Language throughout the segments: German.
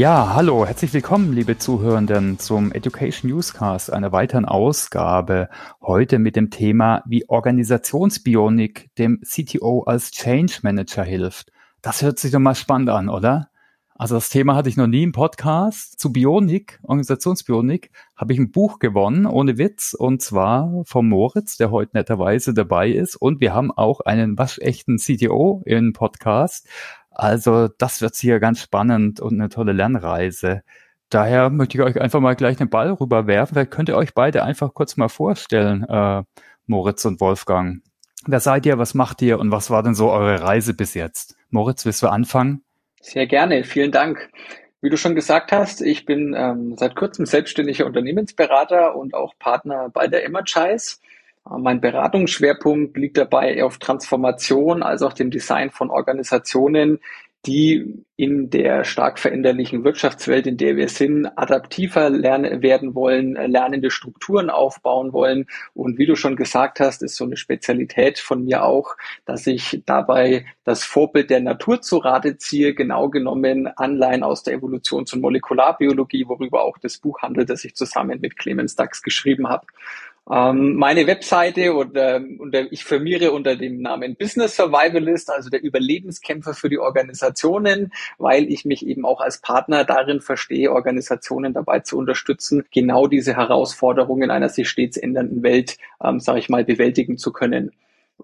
Ja, hallo, herzlich willkommen, liebe Zuhörenden, zum Education Newscast, einer weiteren Ausgabe. Heute mit dem Thema, wie Organisationsbionik dem CTO als Change Manager hilft. Das hört sich doch mal spannend an, oder? Also das Thema hatte ich noch nie im Podcast. Zu Bionik, Organisationsbionik, habe ich ein Buch gewonnen, ohne Witz, und zwar vom Moritz, der heute netterweise dabei ist. Und wir haben auch einen waschechten CTO im Podcast. Also das wird sicher ganz spannend und eine tolle Lernreise. Daher möchte ich euch einfach mal gleich den Ball rüberwerfen. Vielleicht könnt ihr euch beide einfach kurz mal vorstellen, äh, Moritz und Wolfgang. Wer seid ihr, was macht ihr und was war denn so eure Reise bis jetzt? Moritz, willst du anfangen? Sehr gerne, vielen Dank. Wie du schon gesagt hast, ich bin ähm, seit kurzem selbstständiger Unternehmensberater und auch Partner bei der Energize. Mein Beratungsschwerpunkt liegt dabei auf Transformation als auch dem Design von Organisationen, die in der stark veränderlichen Wirtschaftswelt, in der wir sind, adaptiver lernen werden wollen, lernende Strukturen aufbauen wollen. Und wie du schon gesagt hast, ist so eine Spezialität von mir auch, dass ich dabei das Vorbild der Natur zu Rate ziehe, genau genommen Anleihen aus der Evolutions- und Molekularbiologie, worüber auch das Buch handelt, das ich zusammen mit Clemens Dax geschrieben habe. Ähm, meine Webseite oder, oder ich firmiere unter dem Namen Business Survivalist, also der Überlebenskämpfer für die Organisationen, weil ich mich eben auch als Partner darin verstehe, Organisationen dabei zu unterstützen, genau diese Herausforderungen einer sich stets ändernden Welt, ähm, sage ich mal, bewältigen zu können.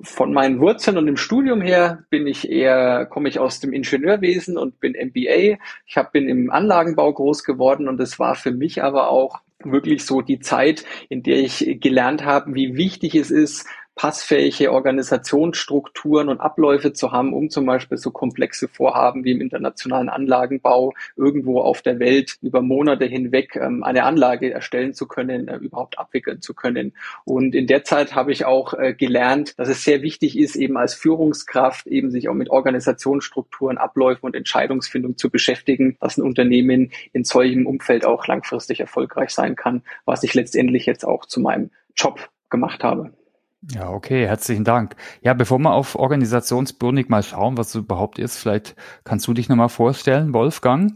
Von meinen Wurzeln und im Studium her bin ich eher, komme ich aus dem Ingenieurwesen und bin MBA. Ich hab, bin im Anlagenbau groß geworden und es war für mich aber auch wirklich so die Zeit, in der ich gelernt habe, wie wichtig es ist, passfähige Organisationsstrukturen und Abläufe zu haben, um zum Beispiel so komplexe Vorhaben wie im internationalen Anlagenbau irgendwo auf der Welt über Monate hinweg ähm, eine Anlage erstellen zu können, äh, überhaupt abwickeln zu können. Und in der Zeit habe ich auch äh, gelernt, dass es sehr wichtig ist, eben als Führungskraft eben sich auch mit Organisationsstrukturen, Abläufen und Entscheidungsfindung zu beschäftigen, dass ein Unternehmen in solchem Umfeld auch langfristig erfolgreich sein kann, was ich letztendlich jetzt auch zu meinem Job gemacht habe. Ja, okay, herzlichen Dank. Ja, bevor wir auf Organisationsbürnig mal schauen, was es überhaupt ist, vielleicht kannst du dich nochmal vorstellen, Wolfgang?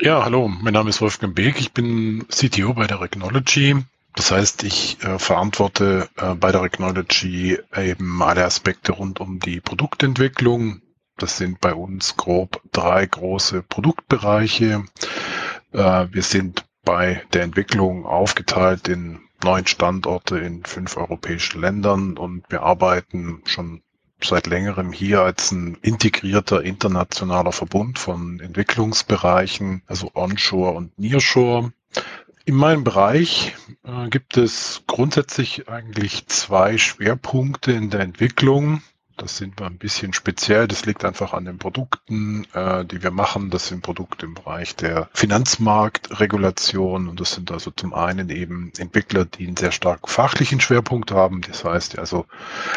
Ja, hallo, mein Name ist Wolfgang Beek, ich bin CTO bei der Regnology. Das heißt, ich äh, verantworte äh, bei der Regnology eben alle Aspekte rund um die Produktentwicklung. Das sind bei uns grob drei große Produktbereiche. Äh, wir sind bei der Entwicklung aufgeteilt in neun Standorte in fünf europäischen Ländern und wir arbeiten schon seit längerem hier als ein integrierter internationaler Verbund von Entwicklungsbereichen, also Onshore und Nearshore. In meinem Bereich äh, gibt es grundsätzlich eigentlich zwei Schwerpunkte in der Entwicklung. Das sind wir ein bisschen speziell. Das liegt einfach an den Produkten, äh, die wir machen. Das sind Produkte im Bereich der Finanzmarktregulation und das sind also zum einen eben Entwickler, die einen sehr stark fachlichen Schwerpunkt haben. Das heißt also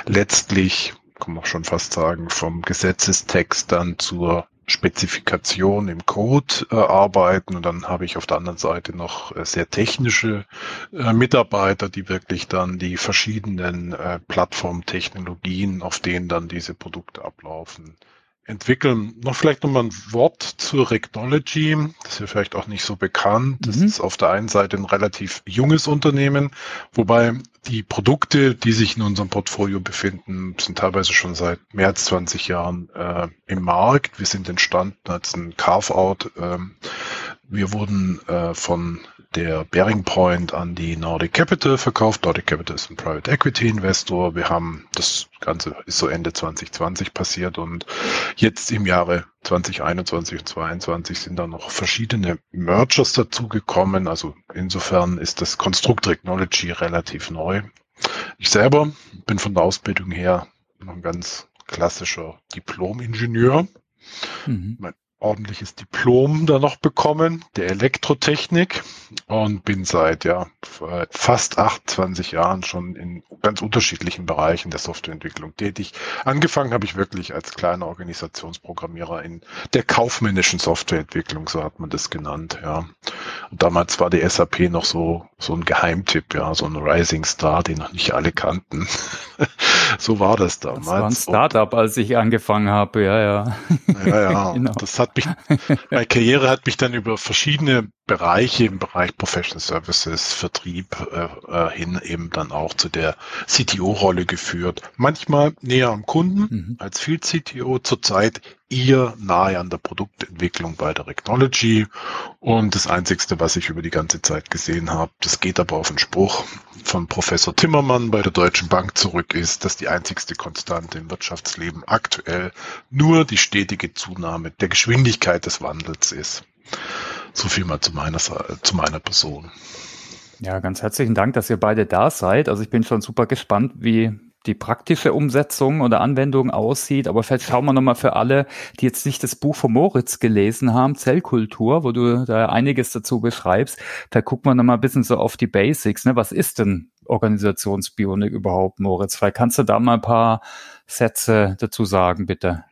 letztlich kann man schon fast sagen, vom Gesetzestext dann zur Spezifikation im Code äh, arbeiten. Und dann habe ich auf der anderen Seite noch äh, sehr technische äh, Mitarbeiter, die wirklich dann die verschiedenen äh, Plattformtechnologien, auf denen dann diese Produkte ablaufen, entwickeln. Noch vielleicht nochmal ein Wort zur Rectology. Das ist ja vielleicht auch nicht so bekannt. Das mhm. ist auf der einen Seite ein relativ junges Unternehmen, wobei die Produkte, die sich in unserem Portfolio befinden, sind teilweise schon seit mehr als 20 Jahren äh, im Markt. Wir sind entstanden als ein Carve-out. Ähm, wir wurden äh, von der Bearing Point an die Nordic Capital verkauft. Nordic Capital ist ein Private Equity Investor. Wir haben, das Ganze ist so Ende 2020 passiert und jetzt im Jahre 2021 und 2022 sind da noch verschiedene Mergers dazugekommen. Also insofern ist das Construct Technology relativ neu. Ich selber bin von der Ausbildung her noch ein ganz klassischer Diplom-Ingenieur. Mhm. Mein ordentliches Diplom da noch bekommen, der Elektrotechnik und bin seit ja fast 28 Jahren schon in ganz unterschiedlichen Bereichen der Softwareentwicklung tätig. Angefangen habe ich wirklich als kleiner Organisationsprogrammierer in der kaufmännischen Softwareentwicklung, so hat man das genannt, ja. Und damals war die SAP noch so, so ein Geheimtipp, ja, so ein Rising Star, den noch nicht alle kannten. so war das damals. Das war ein Startup, als ich angefangen habe, ja, ja. Ja, ja. genau. Das hat mich, meine Karriere hat mich dann über verschiedene Bereiche im Bereich Professional Services, Vertrieb äh, äh, hin eben dann auch zu der CTO-Rolle geführt. Manchmal näher am Kunden mhm. als Field CTO, zurzeit eher nahe an der Produktentwicklung bei der Technology. Und das Einzigste, was ich über die ganze Zeit gesehen habe, das geht aber auf den Spruch von Professor Timmermann bei der Deutschen Bank zurück, ist, dass die einzigste Konstante im Wirtschaftsleben aktuell nur die stetige Zunahme der Geschwindigkeit des Wandels ist. So viel mal zu meiner, zu meiner Person. Ja, ganz herzlichen Dank, dass ihr beide da seid. Also ich bin schon super gespannt, wie die praktische Umsetzung oder Anwendung aussieht. Aber vielleicht schauen wir nochmal für alle, die jetzt nicht das Buch von Moritz gelesen haben, Zellkultur, wo du da einiges dazu beschreibst. Da gucken wir nochmal ein bisschen so auf die Basics. Ne? Was ist denn Organisationsbionik überhaupt, Moritz? Vielleicht kannst du da mal ein paar Sätze dazu sagen, bitte.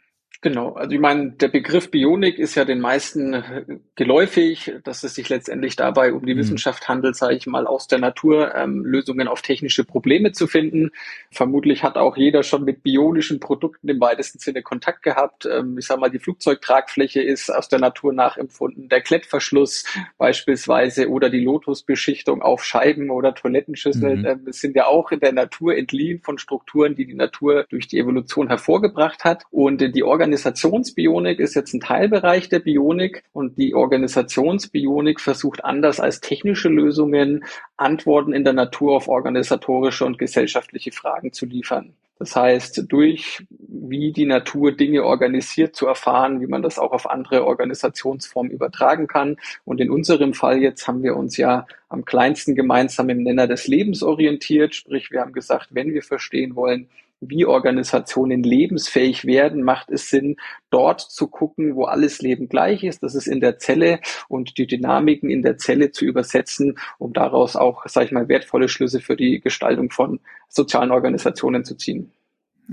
Genau, also ich meine, der Begriff Bionik ist ja den meisten geläufig, dass es sich letztendlich dabei um die mhm. Wissenschaft handelt, sage ich mal, aus der Natur ähm, Lösungen auf technische Probleme zu finden. Vermutlich hat auch jeder schon mit bionischen Produkten im weitesten Sinne Kontakt gehabt. Ähm, ich sage mal, die Flugzeugtragfläche ist aus der Natur nachempfunden, der Klettverschluss beispielsweise oder die Lotusbeschichtung auf Scheiben oder Toilettenschüsseln mhm. ähm, sind ja auch in der Natur entliehen von Strukturen, die die Natur durch die Evolution hervorgebracht hat. Und die Organisation Organisationsbionik ist jetzt ein Teilbereich der Bionik und die Organisationsbionik versucht anders als technische Lösungen Antworten in der Natur auf organisatorische und gesellschaftliche Fragen zu liefern. Das heißt, durch wie die Natur Dinge organisiert zu erfahren, wie man das auch auf andere Organisationsformen übertragen kann. Und in unserem Fall jetzt haben wir uns ja am kleinsten gemeinsamen Nenner des Lebens orientiert. Sprich, wir haben gesagt, wenn wir verstehen wollen, wie Organisationen lebensfähig werden, macht es Sinn, dort zu gucken, wo alles Leben gleich ist. Das ist in der Zelle und die Dynamiken in der Zelle zu übersetzen, um daraus auch, sage ich mal, wertvolle Schlüsse für die Gestaltung von sozialen Organisationen zu ziehen.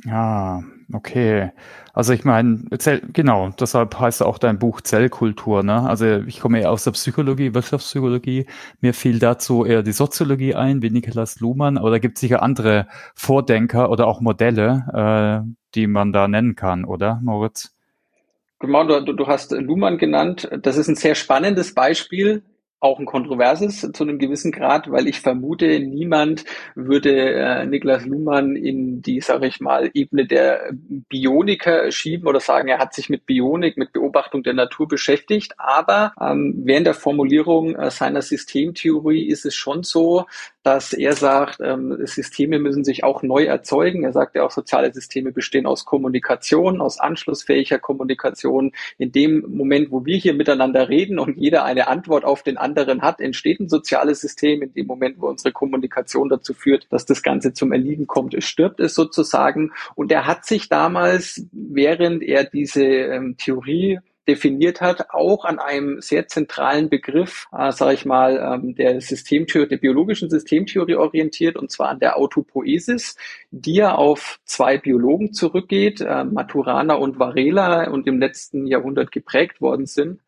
Ah, okay. Also ich meine, genau, deshalb heißt auch dein Buch Zellkultur. Ne? Also ich komme eher aus der Psychologie, Wirtschaftspsychologie. Mir fiel dazu eher die Soziologie ein, wie Niklas Luhmann, aber da gibt es sicher andere Vordenker oder auch Modelle, äh, die man da nennen kann, oder, Moritz? Genau, du, du hast Luhmann genannt. Das ist ein sehr spannendes Beispiel auch ein kontroverses zu einem gewissen Grad, weil ich vermute, niemand würde äh, Niklas Luhmann in die, sage ich mal, Ebene der Bioniker schieben oder sagen, er hat sich mit Bionik, mit Beobachtung der Natur beschäftigt. Aber ähm, während der Formulierung äh, seiner Systemtheorie ist es schon so, dass er sagt, ähm, Systeme müssen sich auch neu erzeugen. Er sagt ja auch, soziale Systeme bestehen aus Kommunikation, aus anschlussfähiger Kommunikation. In dem Moment, wo wir hier miteinander reden und jeder eine Antwort auf den anderen hat, entsteht ein soziales System. In dem Moment, wo unsere Kommunikation dazu führt, dass das Ganze zum Erliegen kommt, es stirbt es sozusagen. Und er hat sich damals, während er diese ähm, Theorie definiert hat, auch an einem sehr zentralen Begriff, äh, sage ich mal, ähm, der Systemtheorie, der biologischen Systemtheorie orientiert, und zwar an der Autopoesis, die ja auf zwei Biologen zurückgeht, äh, Maturana und Varela und im letzten Jahrhundert geprägt worden sind.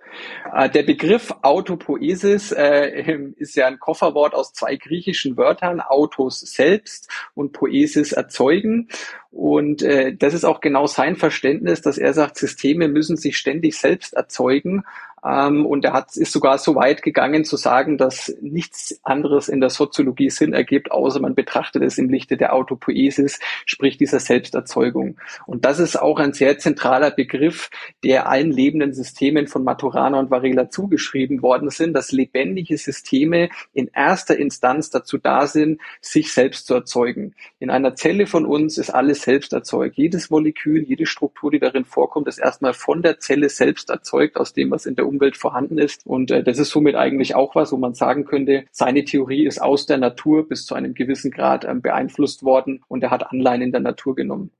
Äh, der Begriff Autopoesis äh, ist ja ein Kofferwort aus zwei griechischen Wörtern, Autos selbst und Poesis erzeugen. Und äh, das ist auch genau sein Verständnis, dass er sagt, Systeme müssen sich ständig selbst erzeugen und er hat, ist sogar so weit gegangen zu sagen, dass nichts anderes in der Soziologie Sinn ergibt, außer man betrachtet es im Lichte der Autopoiesis, sprich dieser Selbsterzeugung. Und das ist auch ein sehr zentraler Begriff, der allen lebenden Systemen von Maturana und Varela zugeschrieben worden sind, dass lebendige Systeme in erster Instanz dazu da sind, sich selbst zu erzeugen. In einer Zelle von uns ist alles selbst erzeugt. Jedes Molekül, jede Struktur, die darin vorkommt, ist erstmal von der Zelle selbst erzeugt, aus dem, was in der Umwelt vorhanden ist. Und äh, das ist somit eigentlich auch was, wo man sagen könnte, seine Theorie ist aus der Natur bis zu einem gewissen Grad ähm, beeinflusst worden und er hat Anleihen in der Natur genommen.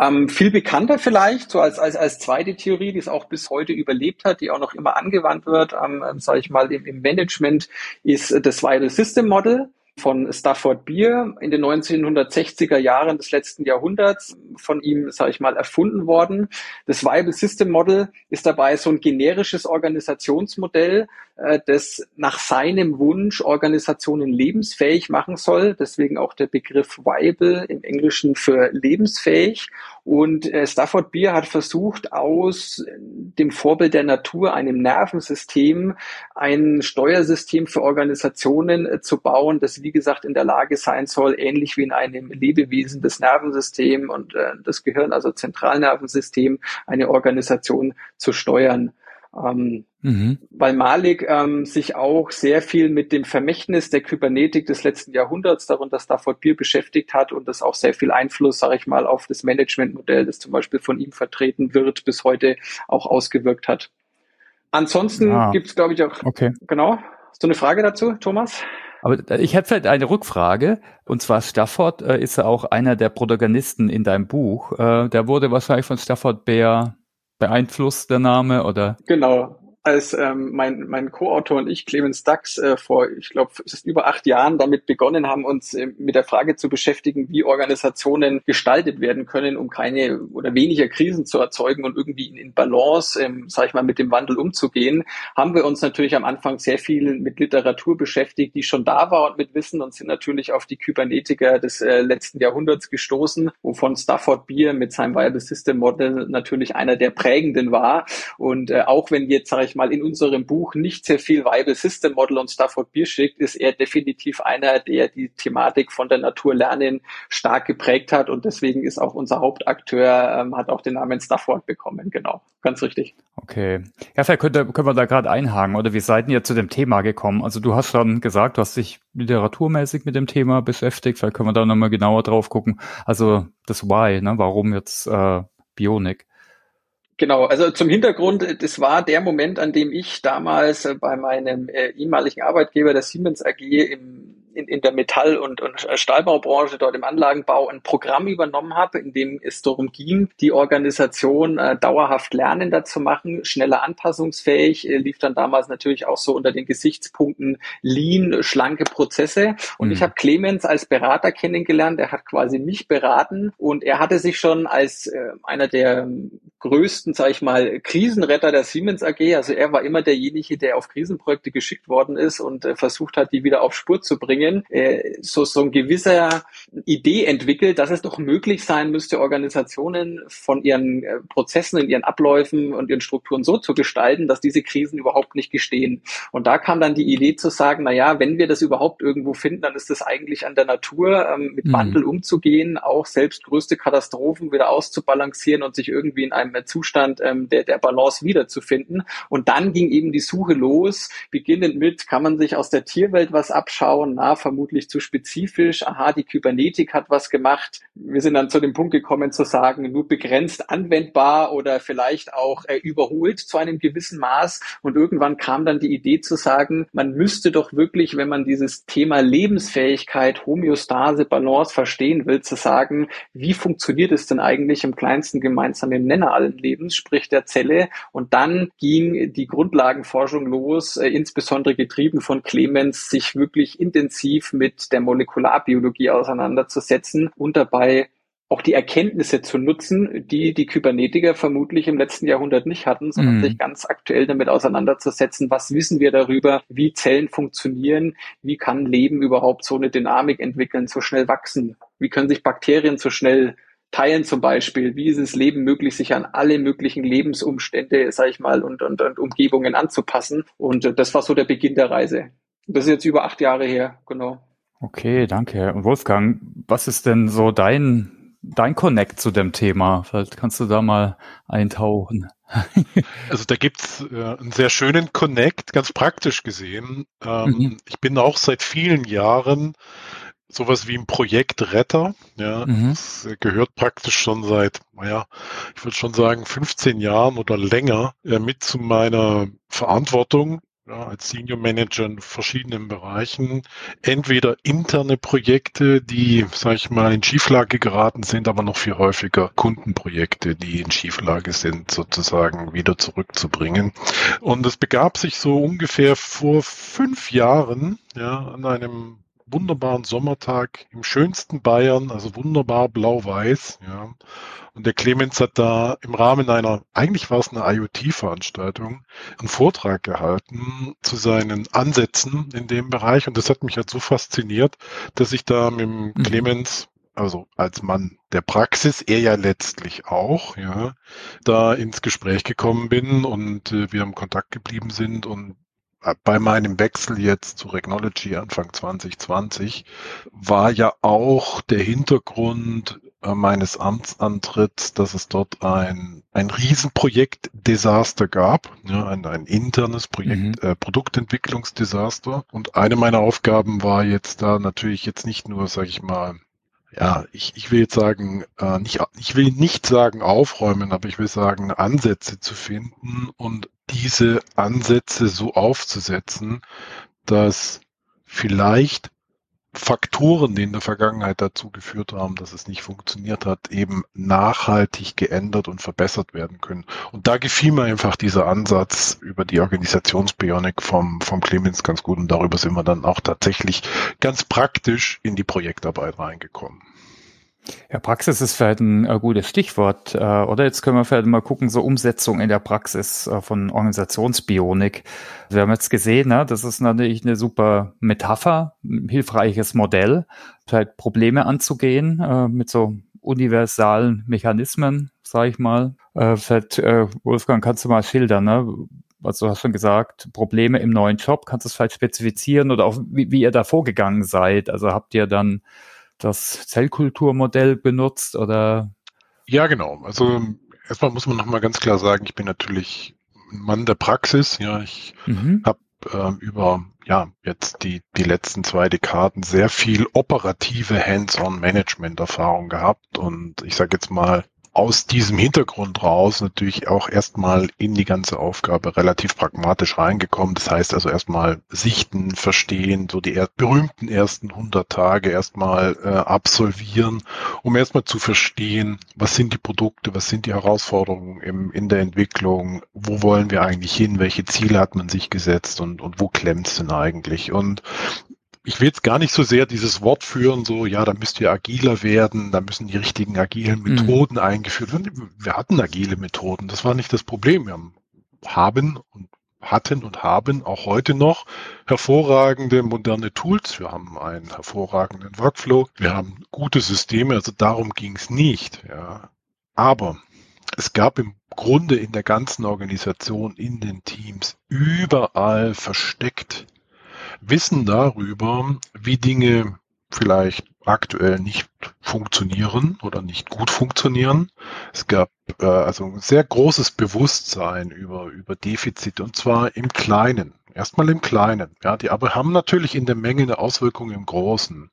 Ähm, viel bekannter vielleicht, so als, als, als zweite Theorie, die es auch bis heute überlebt hat, die auch noch immer angewandt wird, ähm, sage ich mal, im, im Management, ist das Viral System Model. Von Stafford Beer in den 1960er Jahren des letzten Jahrhunderts von ihm, sage ich mal, erfunden worden. Das Viable System Model ist dabei so ein generisches Organisationsmodell, äh, das nach seinem Wunsch Organisationen lebensfähig machen soll. Deswegen auch der Begriff Viable im Englischen für lebensfähig. Und äh, Stafford Beer hat versucht, aus dem Vorbild der Natur, einem Nervensystem, ein Steuersystem für Organisationen äh, zu bauen, das wie gesagt in der Lage sein soll, ähnlich wie in einem Lebewesen das Nervensystem und äh, das Gehirn, also Zentralnervensystem, eine Organisation zu steuern. Ähm, mhm. Weil Malik ähm, sich auch sehr viel mit dem Vermächtnis der Kybernetik des letzten Jahrhunderts, darunter Stafford Beer, beschäftigt hat und das auch sehr viel Einfluss, sage ich mal, auf das Managementmodell, das zum Beispiel von ihm vertreten wird, bis heute auch ausgewirkt hat. Ansonsten ah, gibt es, glaube ich, auch. Okay. Genau. Hast du eine Frage dazu, Thomas? Aber ich hätte vielleicht eine Rückfrage. Und zwar Stafford äh, ist ja auch einer der Protagonisten in deinem Buch. Äh, der wurde wahrscheinlich von Stafford Bear beeinflusst, der Name, oder? Genau als ähm, mein, mein Co-Autor und ich, Clemens Dax, äh, vor, ich glaube, es ist über acht Jahren damit begonnen haben, uns äh, mit der Frage zu beschäftigen, wie Organisationen gestaltet werden können, um keine oder weniger Krisen zu erzeugen und irgendwie in, Balance, ähm, sage ich mal, mit dem Wandel umzugehen, haben wir uns natürlich am Anfang sehr viel mit Literatur beschäftigt, die schon da war und mit Wissen und sind natürlich auf die Kybernetiker des äh, letzten Jahrhunderts gestoßen, wovon Stafford Beer mit seinem Viable System Model natürlich einer der prägenden war. Und äh, auch wenn jetzt, sage ich mal, in unserem Buch nicht sehr viel Viable System Model und Stafford Beer schickt, ist er definitiv einer, der die Thematik von der Natur lernen stark geprägt hat und deswegen ist auch unser Hauptakteur, ähm, hat auch den Namen Stafford bekommen, genau, ganz richtig. Okay. Ja, vielleicht könnte, können wir da gerade einhaken oder wie seid ihr zu dem Thema gekommen? Also du hast schon gesagt, du hast dich literaturmäßig mit dem Thema beschäftigt, vielleicht können wir da nochmal genauer drauf gucken. Also das Why, ne? warum jetzt äh, Bionik? Genau, also zum Hintergrund, das war der Moment, an dem ich damals äh, bei meinem äh, ehemaligen Arbeitgeber der Siemens AG im in, in der Metall- und, und Stahlbaubranche, dort im Anlagenbau, ein Programm übernommen habe, in dem es darum ging, die Organisation äh, dauerhaft lernender zu machen, schneller anpassungsfähig, äh, lief dann damals natürlich auch so unter den Gesichtspunkten Lean, schlanke Prozesse. Und mhm. ich habe Clemens als Berater kennengelernt, er hat quasi mich beraten und er hatte sich schon als äh, einer der größten, sage ich mal, Krisenretter der Siemens AG, also er war immer derjenige, der auf Krisenprojekte geschickt worden ist und äh, versucht hat, die wieder auf Spur zu bringen Unternehmen äh, so, so ein gewisser Idee entwickelt, dass es doch möglich sein müsste, Organisationen von ihren äh, Prozessen in ihren Abläufen und ihren Strukturen so zu gestalten, dass diese Krisen überhaupt nicht gestehen. Und da kam dann die Idee zu sagen, na ja, wenn wir das überhaupt irgendwo finden, dann ist das eigentlich an der Natur, ähm, mit mhm. Wandel umzugehen, auch selbst größte Katastrophen wieder auszubalancieren und sich irgendwie in einem Zustand ähm, der, der Balance wiederzufinden. Und dann ging eben die Suche los, beginnend mit, kann man sich aus der Tierwelt was abschauen? Na, vermutlich zu spezifisch. Aha, die Kybernetik hat was gemacht. Wir sind dann zu dem Punkt gekommen zu sagen, nur begrenzt anwendbar oder vielleicht auch äh, überholt zu einem gewissen Maß. Und irgendwann kam dann die Idee zu sagen, man müsste doch wirklich, wenn man dieses Thema Lebensfähigkeit, Homöostase, Balance verstehen will, zu sagen, wie funktioniert es denn eigentlich im kleinsten gemeinsamen Nenner allen Lebens, sprich der Zelle? Und dann ging die Grundlagenforschung los, äh, insbesondere getrieben von Clemens, sich wirklich intensiv intensiv mit der Molekularbiologie auseinanderzusetzen und dabei auch die Erkenntnisse zu nutzen, die die Kybernetiker vermutlich im letzten Jahrhundert nicht hatten, sondern mm. sich ganz aktuell damit auseinanderzusetzen, was wissen wir darüber, wie Zellen funktionieren, wie kann Leben überhaupt so eine Dynamik entwickeln, so schnell wachsen, wie können sich Bakterien so schnell teilen zum Beispiel, wie ist es Leben möglich, sich an alle möglichen Lebensumstände, sag ich mal, und, und, und Umgebungen anzupassen. Und das war so der Beginn der Reise. Das ist jetzt über acht Jahre her, genau. Okay, danke. Und Wolfgang, was ist denn so dein, dein Connect zu dem Thema? Vielleicht kannst du da mal eintauchen. also da gibt's äh, einen sehr schönen Connect, ganz praktisch gesehen. Ähm, mhm. Ich bin auch seit vielen Jahren sowas wie ein Projektretter. Ja, mhm. das gehört praktisch schon seit, naja, ich würde schon sagen 15 Jahren oder länger äh, mit zu meiner Verantwortung ja, als Senior Manager in verschiedenen Bereichen. Entweder interne Projekte, die, sag ich mal, in Schieflage geraten sind, aber noch viel häufiger Kundenprojekte, die in Schieflage sind, sozusagen wieder zurückzubringen. Und es begab sich so ungefähr vor fünf Jahren, ja, an einem wunderbaren Sommertag im schönsten Bayern, also wunderbar blau-weiß, ja. Und der Clemens hat da im Rahmen einer, eigentlich war es eine IoT-Veranstaltung, einen Vortrag gehalten zu seinen Ansätzen in dem Bereich. Und das hat mich halt so fasziniert, dass ich da mit dem mhm. Clemens also als Mann der Praxis, er ja letztlich auch, ja, da ins Gespräch gekommen bin und äh, wir im Kontakt geblieben sind und bei meinem Wechsel jetzt zu Regnology Anfang 2020 war ja auch der Hintergrund äh, meines Amtsantritts, dass es dort ein, ein Riesenprojekt-Desaster gab, ja, ein, ein internes Projekt, mhm. äh, Produktentwicklungsdesaster. Und eine meiner Aufgaben war jetzt da natürlich jetzt nicht nur, sage ich mal, ja, ich, ich will jetzt sagen, äh, nicht, ich will nicht sagen aufräumen, aber ich will sagen, Ansätze zu finden und diese Ansätze so aufzusetzen, dass vielleicht Faktoren, die in der Vergangenheit dazu geführt haben, dass es nicht funktioniert hat, eben nachhaltig geändert und verbessert werden können. Und da gefiel mir einfach dieser Ansatz über die Organisationsbionik vom, vom Clemens ganz gut und darüber sind wir dann auch tatsächlich ganz praktisch in die Projektarbeit reingekommen. Ja, Praxis ist vielleicht ein äh, gutes Stichwort, äh, oder? Jetzt können wir vielleicht mal gucken, so Umsetzung in der Praxis äh, von Organisationsbionik. Wir haben jetzt gesehen, ne, das ist natürlich eine super Metapher, ein hilfreiches Modell, vielleicht Probleme anzugehen äh, mit so universalen Mechanismen, sage ich mal. Äh, vielleicht, äh, Wolfgang, kannst du mal schildern, ne? Also du hast schon gesagt, Probleme im neuen Job, kannst du es vielleicht spezifizieren oder auch wie, wie ihr da vorgegangen seid? Also habt ihr dann das Zellkulturmodell benutzt oder? Ja, genau. Also erstmal muss man nochmal ganz klar sagen, ich bin natürlich ein Mann der Praxis. Ja, ich mhm. habe ähm, über ja jetzt die die letzten zwei Dekaden sehr viel operative Hands-on-Management-Erfahrung gehabt und ich sage jetzt mal aus diesem Hintergrund raus natürlich auch erstmal in die ganze Aufgabe relativ pragmatisch reingekommen. Das heißt also erstmal sichten, verstehen, so die er berühmten ersten 100 Tage erstmal äh, absolvieren, um erstmal zu verstehen, was sind die Produkte, was sind die Herausforderungen im, in der Entwicklung, wo wollen wir eigentlich hin, welche Ziele hat man sich gesetzt und, und wo klemmt es denn eigentlich? Und ich will jetzt gar nicht so sehr dieses Wort führen, so, ja, da müsst ihr agiler werden, da müssen die richtigen agilen mhm. Methoden mhm. eingeführt werden. Wir hatten agile Methoden, das war nicht das Problem. Wir haben und hatten und haben auch heute noch hervorragende moderne Tools. Wir haben einen hervorragenden Workflow. Wir haben gute Systeme. Also darum ging es nicht. Ja. Aber es gab im Grunde in der ganzen Organisation, in den Teams, überall versteckt Wissen darüber, wie Dinge vielleicht aktuell nicht funktionieren oder nicht gut funktionieren. Es gab äh, also ein sehr großes Bewusstsein über, über Defizite und zwar im Kleinen. Erstmal im Kleinen. Ja, die aber haben natürlich in der Menge eine Auswirkung im Großen.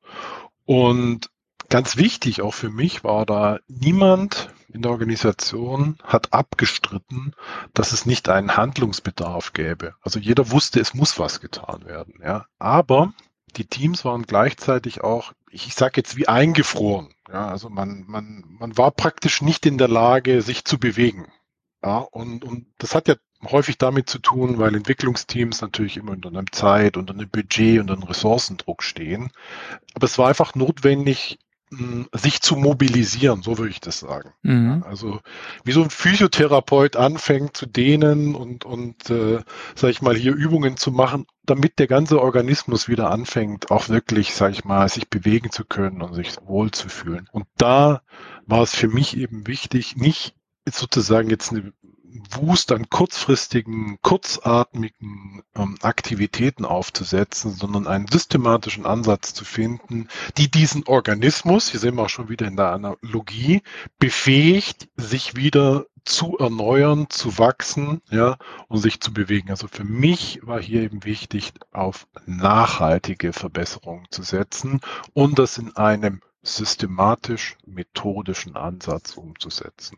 Und ganz wichtig auch für mich war da, niemand in der Organisation hat abgestritten, dass es nicht einen Handlungsbedarf gäbe. Also jeder wusste, es muss was getan werden. Ja. Aber die Teams waren gleichzeitig auch, ich sage jetzt wie eingefroren. Ja, also man, man, man war praktisch nicht in der Lage, sich zu bewegen. Ja, und, und das hat ja häufig damit zu tun, weil Entwicklungsteams natürlich immer unter einem Zeit, unter einem Budget und einem Ressourcendruck stehen. Aber es war einfach notwendig, sich zu mobilisieren, so würde ich das sagen. Mhm. Also wie so ein Physiotherapeut anfängt zu dehnen und, und äh, sag ich mal, hier Übungen zu machen, damit der ganze Organismus wieder anfängt, auch wirklich, sag ich mal, sich bewegen zu können und sich wohl zu fühlen. Und da war es für mich eben wichtig, nicht sozusagen jetzt eine Wust an kurzfristigen, kurzatmigen ähm, Aktivitäten aufzusetzen, sondern einen systematischen Ansatz zu finden, die diesen Organismus, hier sehen wir auch schon wieder in der Analogie, befähigt, sich wieder zu erneuern, zu wachsen, ja, und sich zu bewegen. Also für mich war hier eben wichtig, auf nachhaltige Verbesserungen zu setzen und das in einem systematisch methodischen Ansatz umzusetzen.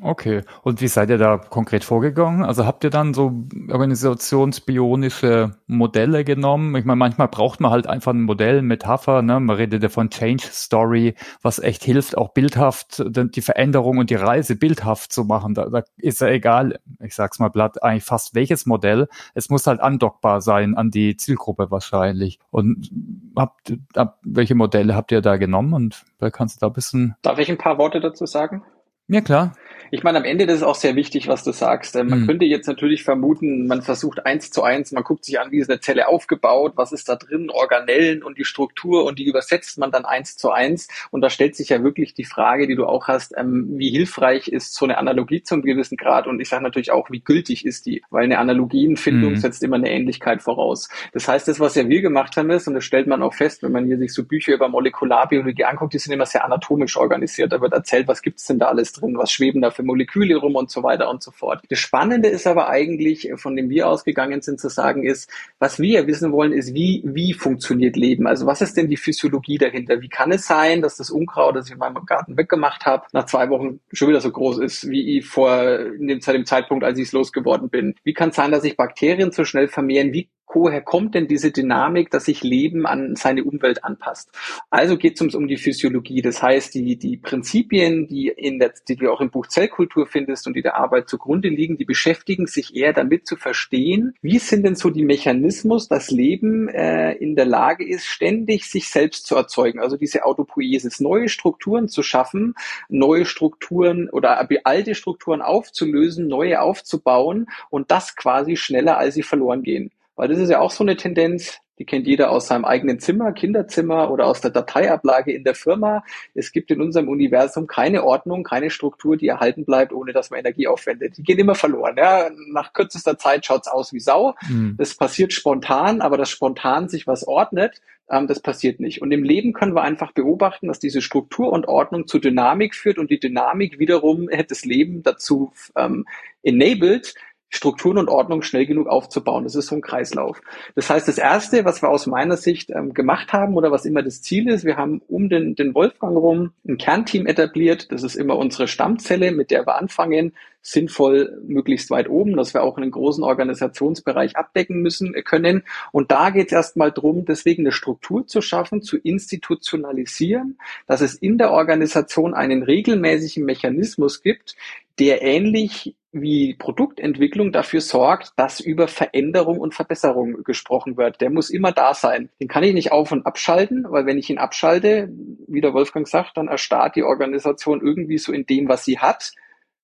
Okay. Und wie seid ihr da konkret vorgegangen? Also habt ihr dann so organisationsbionische Modelle genommen? Ich meine, manchmal braucht man halt einfach ein Modell, Metapher, ne? Man redet ja von Change Story, was echt hilft, auch bildhaft die Veränderung und die Reise bildhaft zu machen. Da, da ist ja egal, ich sag's mal platt, eigentlich fast welches Modell. Es muss halt andockbar sein an die Zielgruppe wahrscheinlich. Und habt, ab, welche Modelle habt ihr da genommen? Und wer kannst du da ein bisschen. Darf ich ein paar Worte dazu sagen? Ja, klar. Ich meine, am Ende das ist auch sehr wichtig, was du sagst. Man mhm. könnte jetzt natürlich vermuten, man versucht eins zu eins, man guckt sich an, wie ist eine Zelle aufgebaut, was ist da drin, Organellen und die Struktur und die übersetzt man dann eins zu eins. Und da stellt sich ja wirklich die Frage, die du auch hast, ähm, wie hilfreich ist so eine Analogie zum gewissen Grad? Und ich sage natürlich auch, wie gültig ist die? Weil eine Analogienfindung mhm. setzt immer eine Ähnlichkeit voraus. Das heißt, das, was ja wir gemacht haben, ist, und das stellt man auch fest, wenn man hier sich so Bücher über Molekularbiologie anguckt, die sind immer sehr anatomisch organisiert. Da wird erzählt, was gibt's denn da alles drin, was schweben da für Moleküle rum und so weiter und so fort. Das Spannende ist aber eigentlich, von dem wir ausgegangen sind, zu sagen ist, was wir wissen wollen, ist, wie, wie funktioniert Leben? Also was ist denn die Physiologie dahinter? Wie kann es sein, dass das Unkraut, das ich in meinem Garten weggemacht habe, nach zwei Wochen schon wieder so groß ist, wie vor dem, zu dem Zeitpunkt, als ich es losgeworden bin? Wie kann es sein, dass sich Bakterien so schnell vermehren? Wie woher kommt denn diese Dynamik, dass sich Leben an seine Umwelt anpasst? Also geht es uns um die Physiologie. Das heißt, die, die Prinzipien, die, in der, die du auch im Buch Zellkultur findest und die der Arbeit zugrunde liegen, die beschäftigen sich eher damit zu verstehen, wie sind denn so die Mechanismus, dass Leben äh, in der Lage ist, ständig sich selbst zu erzeugen. Also diese Autopoiesis, neue Strukturen zu schaffen, neue Strukturen oder alte Strukturen aufzulösen, neue aufzubauen und das quasi schneller, als sie verloren gehen. Weil das ist ja auch so eine Tendenz, die kennt jeder aus seinem eigenen Zimmer, Kinderzimmer oder aus der Dateiablage in der Firma. Es gibt in unserem Universum keine Ordnung, keine Struktur, die erhalten bleibt, ohne dass man Energie aufwendet. Die gehen immer verloren. Ja? Nach kürzester Zeit schaut's aus wie Sau. Mhm. Das passiert spontan, aber dass spontan sich was ordnet, ähm, das passiert nicht. Und im Leben können wir einfach beobachten, dass diese Struktur und Ordnung zu Dynamik führt und die Dynamik wiederum hätte das Leben dazu ähm, enabled, Strukturen und Ordnung schnell genug aufzubauen. Das ist so ein Kreislauf. Das heißt, das Erste, was wir aus meiner Sicht ähm, gemacht haben oder was immer das Ziel ist, wir haben um den, den Wolfgang rum ein Kernteam etabliert. Das ist immer unsere Stammzelle, mit der wir anfangen, sinnvoll möglichst weit oben, dass wir auch einen großen Organisationsbereich abdecken müssen äh, können. Und da geht es erstmal darum, deswegen eine Struktur zu schaffen, zu institutionalisieren, dass es in der Organisation einen regelmäßigen Mechanismus gibt, der ähnlich wie Produktentwicklung dafür sorgt, dass über Veränderung und Verbesserung gesprochen wird. Der muss immer da sein. Den kann ich nicht auf- und abschalten, weil wenn ich ihn abschalte, wie der Wolfgang sagt, dann erstarrt die Organisation irgendwie so in dem, was sie hat.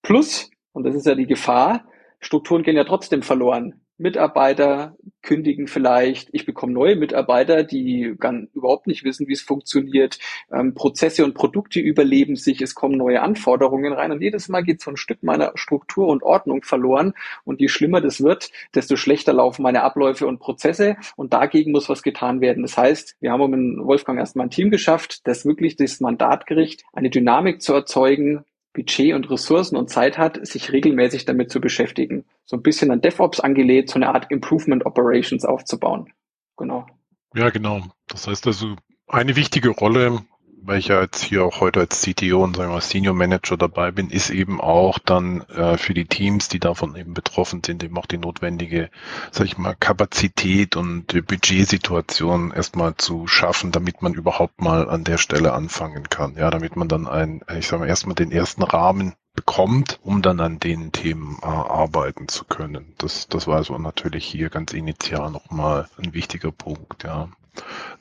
Plus, und das ist ja die Gefahr, Strukturen gehen ja trotzdem verloren. Mitarbeiter kündigen vielleicht, ich bekomme neue Mitarbeiter, die gar überhaupt nicht wissen, wie es funktioniert. Ähm, Prozesse und Produkte überleben sich, es kommen neue Anforderungen rein. Und jedes Mal geht so ein Stück meiner Struktur und Ordnung verloren. Und je schlimmer das wird, desto schlechter laufen meine Abläufe und Prozesse. Und dagegen muss was getan werden. Das heißt, wir haben um Wolfgang erstmal ein Team geschafft, das wirklich das Mandatgericht eine Dynamik zu erzeugen, Budget und Ressourcen und Zeit hat, sich regelmäßig damit zu beschäftigen. So ein bisschen an DevOps angelegt, so eine Art Improvement Operations aufzubauen. Genau. Ja, genau. Das heißt also, eine wichtige Rolle weil ich ja jetzt hier auch heute als CTO und sagen wir Senior Manager dabei bin, ist eben auch dann äh, für die Teams, die davon eben betroffen sind, eben auch die notwendige, sag ich mal, Kapazität und Budgetsituation erstmal zu schaffen, damit man überhaupt mal an der Stelle anfangen kann. Ja, damit man dann ein, ich sage mal, erstmal den ersten Rahmen bekommt, um dann an den Themen äh, arbeiten zu können. Das, das war so natürlich hier ganz initial nochmal ein wichtiger Punkt, ja.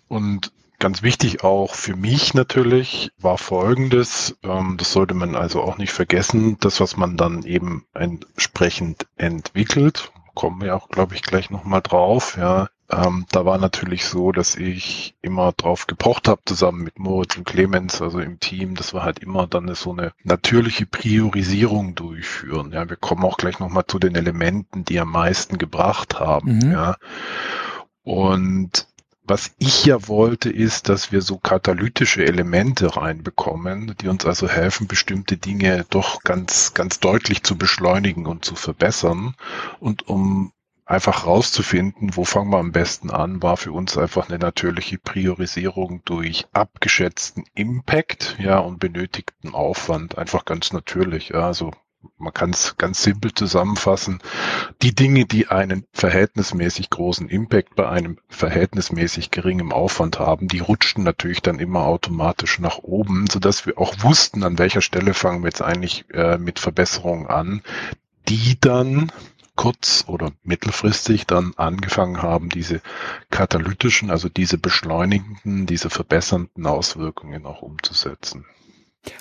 Und Ganz wichtig auch für mich natürlich war Folgendes, ähm, das sollte man also auch nicht vergessen, das, was man dann eben entsprechend entwickelt, kommen wir auch, glaube ich, gleich nochmal drauf, ja, ähm, da war natürlich so, dass ich immer drauf gepocht habe, zusammen mit Moritz und Clemens, also im Team, dass wir halt immer dann so eine natürliche Priorisierung durchführen. Ja, wir kommen auch gleich nochmal zu den Elementen, die am meisten gebracht haben. Mhm. Ja. Und was ich ja wollte, ist, dass wir so katalytische Elemente reinbekommen, die uns also helfen, bestimmte Dinge doch ganz, ganz deutlich zu beschleunigen und zu verbessern. Und um einfach rauszufinden, wo fangen wir am besten an, war für uns einfach eine natürliche Priorisierung durch abgeschätzten Impact, ja, und benötigten Aufwand. Einfach ganz natürlich. Ja. Also man kann es ganz simpel zusammenfassen, die Dinge, die einen verhältnismäßig großen Impact bei einem verhältnismäßig geringem Aufwand haben, die rutschten natürlich dann immer automatisch nach oben, sodass wir auch wussten, an welcher Stelle fangen wir jetzt eigentlich äh, mit Verbesserungen an, die dann kurz- oder mittelfristig dann angefangen haben, diese katalytischen, also diese beschleunigenden, diese verbessernden Auswirkungen auch umzusetzen.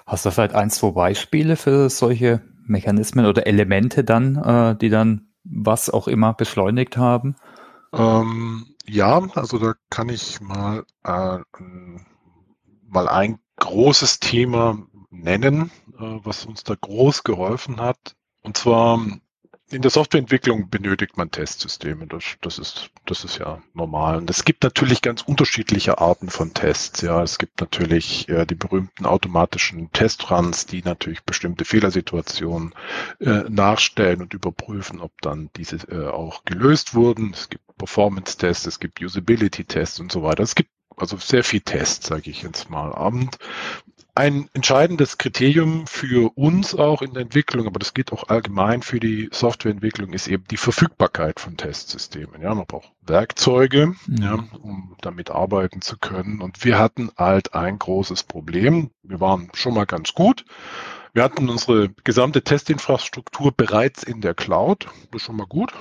Hast du vielleicht ein, zwei Beispiele für solche Mechanismen oder Elemente dann, äh, die dann was auch immer beschleunigt haben? Ähm, ja, also da kann ich mal, äh, mal ein großes Thema nennen, äh, was uns da groß geholfen hat. Und zwar in der Softwareentwicklung benötigt man Testsysteme. Das, das, ist, das ist ja normal. Und es gibt natürlich ganz unterschiedliche Arten von Tests. Ja, es gibt natürlich äh, die berühmten automatischen Testruns, die natürlich bestimmte Fehlersituationen äh, nachstellen und überprüfen, ob dann diese äh, auch gelöst wurden. Es gibt Performance-Tests, es gibt Usability-Tests und so weiter. Es gibt also sehr viel Tests, sage ich jetzt mal. Und ein entscheidendes Kriterium für uns auch in der Entwicklung, aber das geht auch allgemein für die Softwareentwicklung, ist eben die Verfügbarkeit von Testsystemen. Ja, man braucht Werkzeuge, mhm. ja, um damit arbeiten zu können. Und wir hatten halt ein großes Problem. Wir waren schon mal ganz gut. Wir hatten unsere gesamte Testinfrastruktur bereits in der Cloud. Das ist schon mal gut.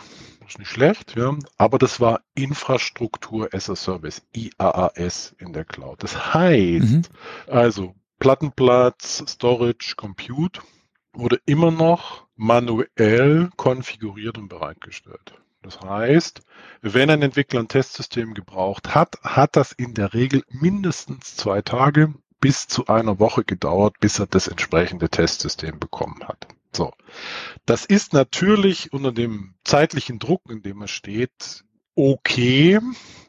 Das ist nicht schlecht, ja. Aber das war Infrastruktur as a Service, IaaS in der Cloud. Das heißt, mhm. also Plattenplatz, Storage, Compute wurde immer noch manuell konfiguriert und bereitgestellt. Das heißt, wenn ein Entwickler ein Testsystem gebraucht hat, hat das in der Regel mindestens zwei Tage bis zu einer Woche gedauert, bis er das entsprechende Testsystem bekommen hat. So. Das ist natürlich unter dem zeitlichen Druck, in dem er steht, okay,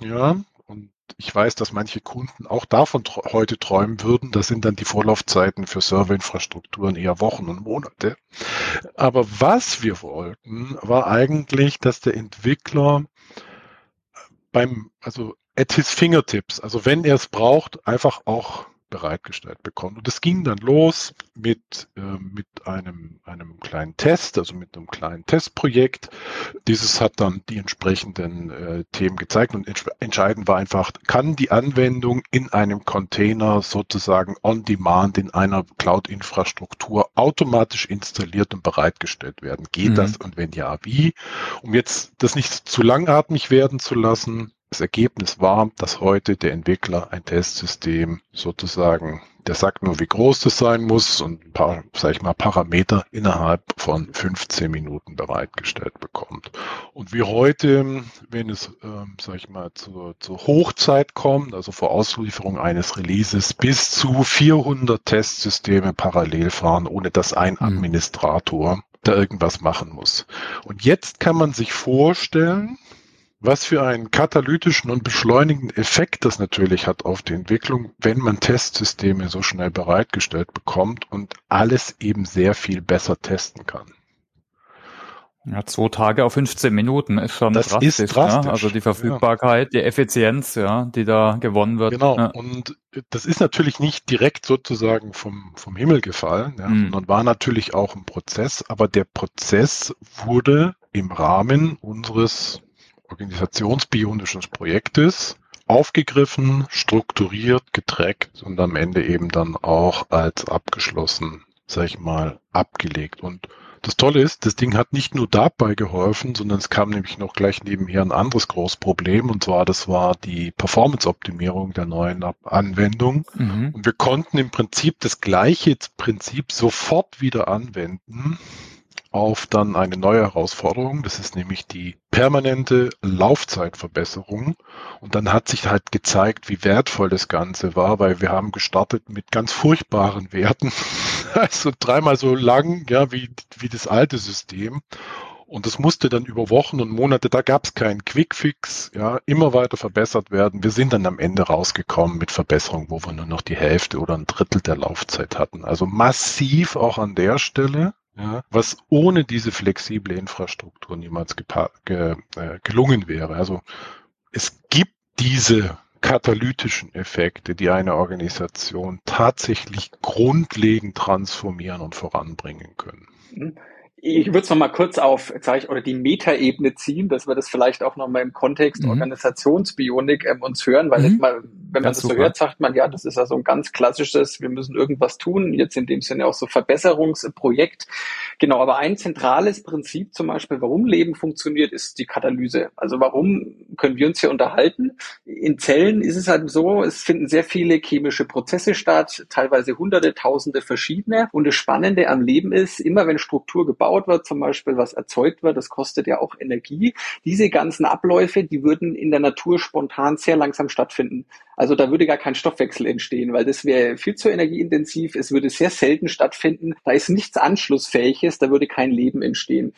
ja, und ich weiß, dass manche Kunden auch davon heute träumen würden. Das sind dann die Vorlaufzeiten für Serverinfrastrukturen eher Wochen und Monate. Aber was wir wollten, war eigentlich, dass der Entwickler beim, also at his fingertips, also wenn er es braucht, einfach auch bereitgestellt bekommt. Und es ging dann los mit, äh, mit einem, einem kleinen Test, also mit einem kleinen Testprojekt. Dieses hat dann die entsprechenden äh, Themen gezeigt und entscheidend war einfach, kann die Anwendung in einem Container sozusagen on demand in einer Cloud-Infrastruktur automatisch installiert und bereitgestellt werden? Geht mhm. das und wenn ja, wie? Um jetzt das nicht zu langatmig werden zu lassen, das Ergebnis war, dass heute der Entwickler ein Testsystem sozusagen, der sagt nur, wie groß das sein muss und ein paar, sag ich mal, Parameter innerhalb von 15 Minuten bereitgestellt bekommt. Und wie heute, wenn es, ähm, sag ich mal, zur, zur Hochzeit kommt, also vor Auslieferung eines Releases, bis zu 400 Testsysteme parallel fahren, ohne dass ein mhm. Administrator da irgendwas machen muss. Und jetzt kann man sich vorstellen, was für einen katalytischen und beschleunigenden Effekt das natürlich hat auf die Entwicklung, wenn man Testsysteme so schnell bereitgestellt bekommt und alles eben sehr viel besser testen kann. Ja, zwei Tage auf 15 Minuten ist schon das drastisch. Ist drastisch. Ne? Also die Verfügbarkeit, ja. die Effizienz, ja, die da gewonnen wird. Genau. Ja. Und das ist natürlich nicht direkt sozusagen vom, vom Himmel gefallen, ja, mhm. sondern war natürlich auch ein Prozess. Aber der Prozess wurde im Rahmen unseres organisationsbionischen Projektes aufgegriffen, strukturiert, getrackt und am Ende eben dann auch als abgeschlossen, sag ich mal, abgelegt. Und das Tolle ist, das Ding hat nicht nur dabei geholfen, sondern es kam nämlich noch gleich nebenher ein anderes großes Problem und zwar das war die Performance-Optimierung der neuen Anwendung. Mhm. Und wir konnten im Prinzip das gleiche Prinzip sofort wieder anwenden auf dann eine neue Herausforderung. Das ist nämlich die permanente Laufzeitverbesserung. Und dann hat sich halt gezeigt, wie wertvoll das Ganze war, weil wir haben gestartet mit ganz furchtbaren Werten. Also dreimal so lang, ja, wie, wie das alte System. Und das musste dann über Wochen und Monate, da gab es keinen Quickfix, ja, immer weiter verbessert werden. Wir sind dann am Ende rausgekommen mit Verbesserungen, wo wir nur noch die Hälfte oder ein Drittel der Laufzeit hatten. Also massiv auch an der Stelle ja, was ohne diese flexible Infrastruktur niemals ge äh, gelungen wäre. Also es gibt diese katalytischen Effekte, die eine Organisation tatsächlich grundlegend transformieren und voranbringen können. Hm. Ich würde es nochmal kurz auf, sage ich, oder die Metaebene ziehen, dass wir das vielleicht auch nochmal im Kontext mhm. Organisationsbionik ähm, uns hören, weil mhm. mal, wenn man das, das so hört, sagt man, ja, das ist ja so ein ganz klassisches, wir müssen irgendwas tun, jetzt in dem Sinne auch so Verbesserungsprojekt. Genau, aber ein zentrales Prinzip zum Beispiel, warum Leben funktioniert, ist die Katalyse. Also warum können wir uns hier unterhalten? In Zellen ist es halt so, es finden sehr viele chemische Prozesse statt, teilweise hunderte, tausende verschiedene. Und das Spannende am Leben ist, immer wenn Struktur gebaut gebaut wird, zum Beispiel was erzeugt wird, das kostet ja auch Energie. Diese ganzen Abläufe, die würden in der Natur spontan sehr langsam stattfinden. Also da würde gar kein Stoffwechsel entstehen, weil das wäre viel zu energieintensiv. Es würde sehr selten stattfinden. Da ist nichts Anschlussfähiges, da würde kein Leben entstehen.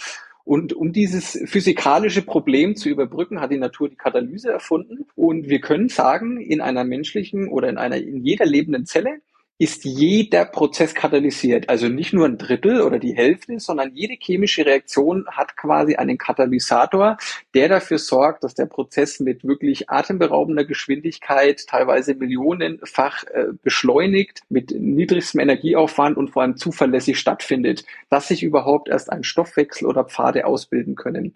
Und um dieses physikalische Problem zu überbrücken, hat die Natur die Katalyse erfunden. Und wir können sagen, in einer menschlichen oder in einer, in jeder lebenden Zelle ist jeder Prozess katalysiert. Also nicht nur ein Drittel oder die Hälfte, sondern jede chemische Reaktion hat quasi einen Katalysator, der dafür sorgt, dass der Prozess mit wirklich atemberaubender Geschwindigkeit, teilweise millionenfach äh, beschleunigt, mit niedrigstem Energieaufwand und vor allem zuverlässig stattfindet, dass sich überhaupt erst ein Stoffwechsel oder Pfade ausbilden können.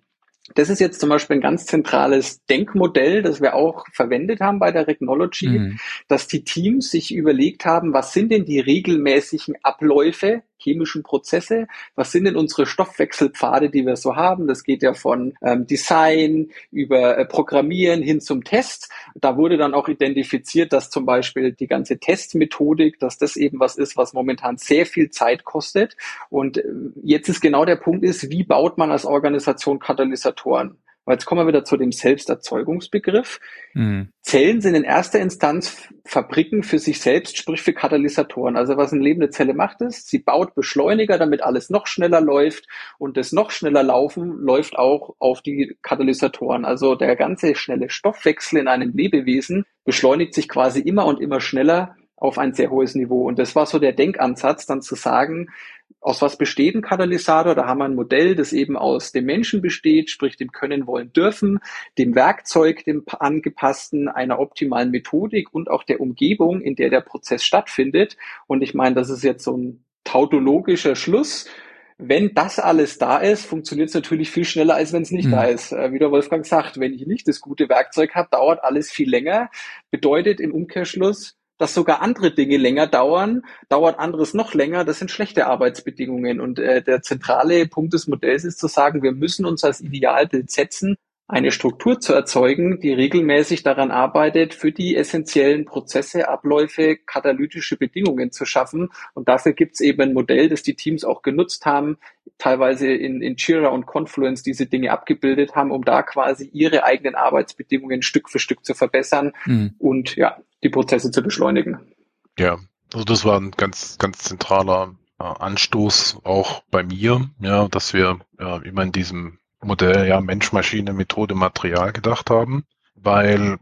Das ist jetzt zum Beispiel ein ganz zentrales Denkmodell, das wir auch verwendet haben bei der Regnology, mhm. dass die Teams sich überlegt haben, was sind denn die regelmäßigen Abläufe, chemischen Prozesse. Was sind denn unsere Stoffwechselpfade, die wir so haben? Das geht ja von ähm, Design über äh, Programmieren hin zum Test. Da wurde dann auch identifiziert, dass zum Beispiel die ganze Testmethodik, dass das eben was ist, was momentan sehr viel Zeit kostet. Und äh, jetzt ist genau der Punkt ist, wie baut man als Organisation Katalysatoren? Weil jetzt kommen wir wieder zu dem Selbsterzeugungsbegriff. Mhm. Zellen sind in erster Instanz Fabriken für sich selbst, sprich für Katalysatoren. Also was eine lebende Zelle macht ist, sie baut Beschleuniger, damit alles noch schneller läuft und das noch schneller Laufen läuft auch auf die Katalysatoren. Also der ganze schnelle Stoffwechsel in einem Lebewesen beschleunigt sich quasi immer und immer schneller auf ein sehr hohes Niveau. Und das war so der Denkansatz, dann zu sagen, aus was besteht ein Katalysator? Da haben wir ein Modell, das eben aus dem Menschen besteht, sprich dem Können, Wollen, Dürfen, dem Werkzeug, dem angepassten, einer optimalen Methodik und auch der Umgebung, in der der Prozess stattfindet. Und ich meine, das ist jetzt so ein tautologischer Schluss. Wenn das alles da ist, funktioniert es natürlich viel schneller, als wenn es nicht mhm. da ist. Äh, wie der Wolfgang sagt, wenn ich nicht das gute Werkzeug habe, dauert alles viel länger. Bedeutet im Umkehrschluss, dass sogar andere Dinge länger dauern, dauert anderes noch länger, das sind schlechte Arbeitsbedingungen. Und äh, der zentrale Punkt des Modells ist zu sagen, wir müssen uns als Idealbild setzen, eine Struktur zu erzeugen, die regelmäßig daran arbeitet, für die essentiellen Prozesse, Abläufe, katalytische Bedingungen zu schaffen. Und dafür gibt es eben ein Modell, das die Teams auch genutzt haben, teilweise in, in Jira und Confluence diese Dinge abgebildet haben, um da quasi ihre eigenen Arbeitsbedingungen Stück für Stück zu verbessern mhm. und ja, die Prozesse zu beschleunigen. Ja, also das war ein ganz, ganz zentraler äh, Anstoß auch bei mir, ja, dass wir ja, immer in diesem Modell ja Mensch, Maschine, Methode, Material gedacht haben, weil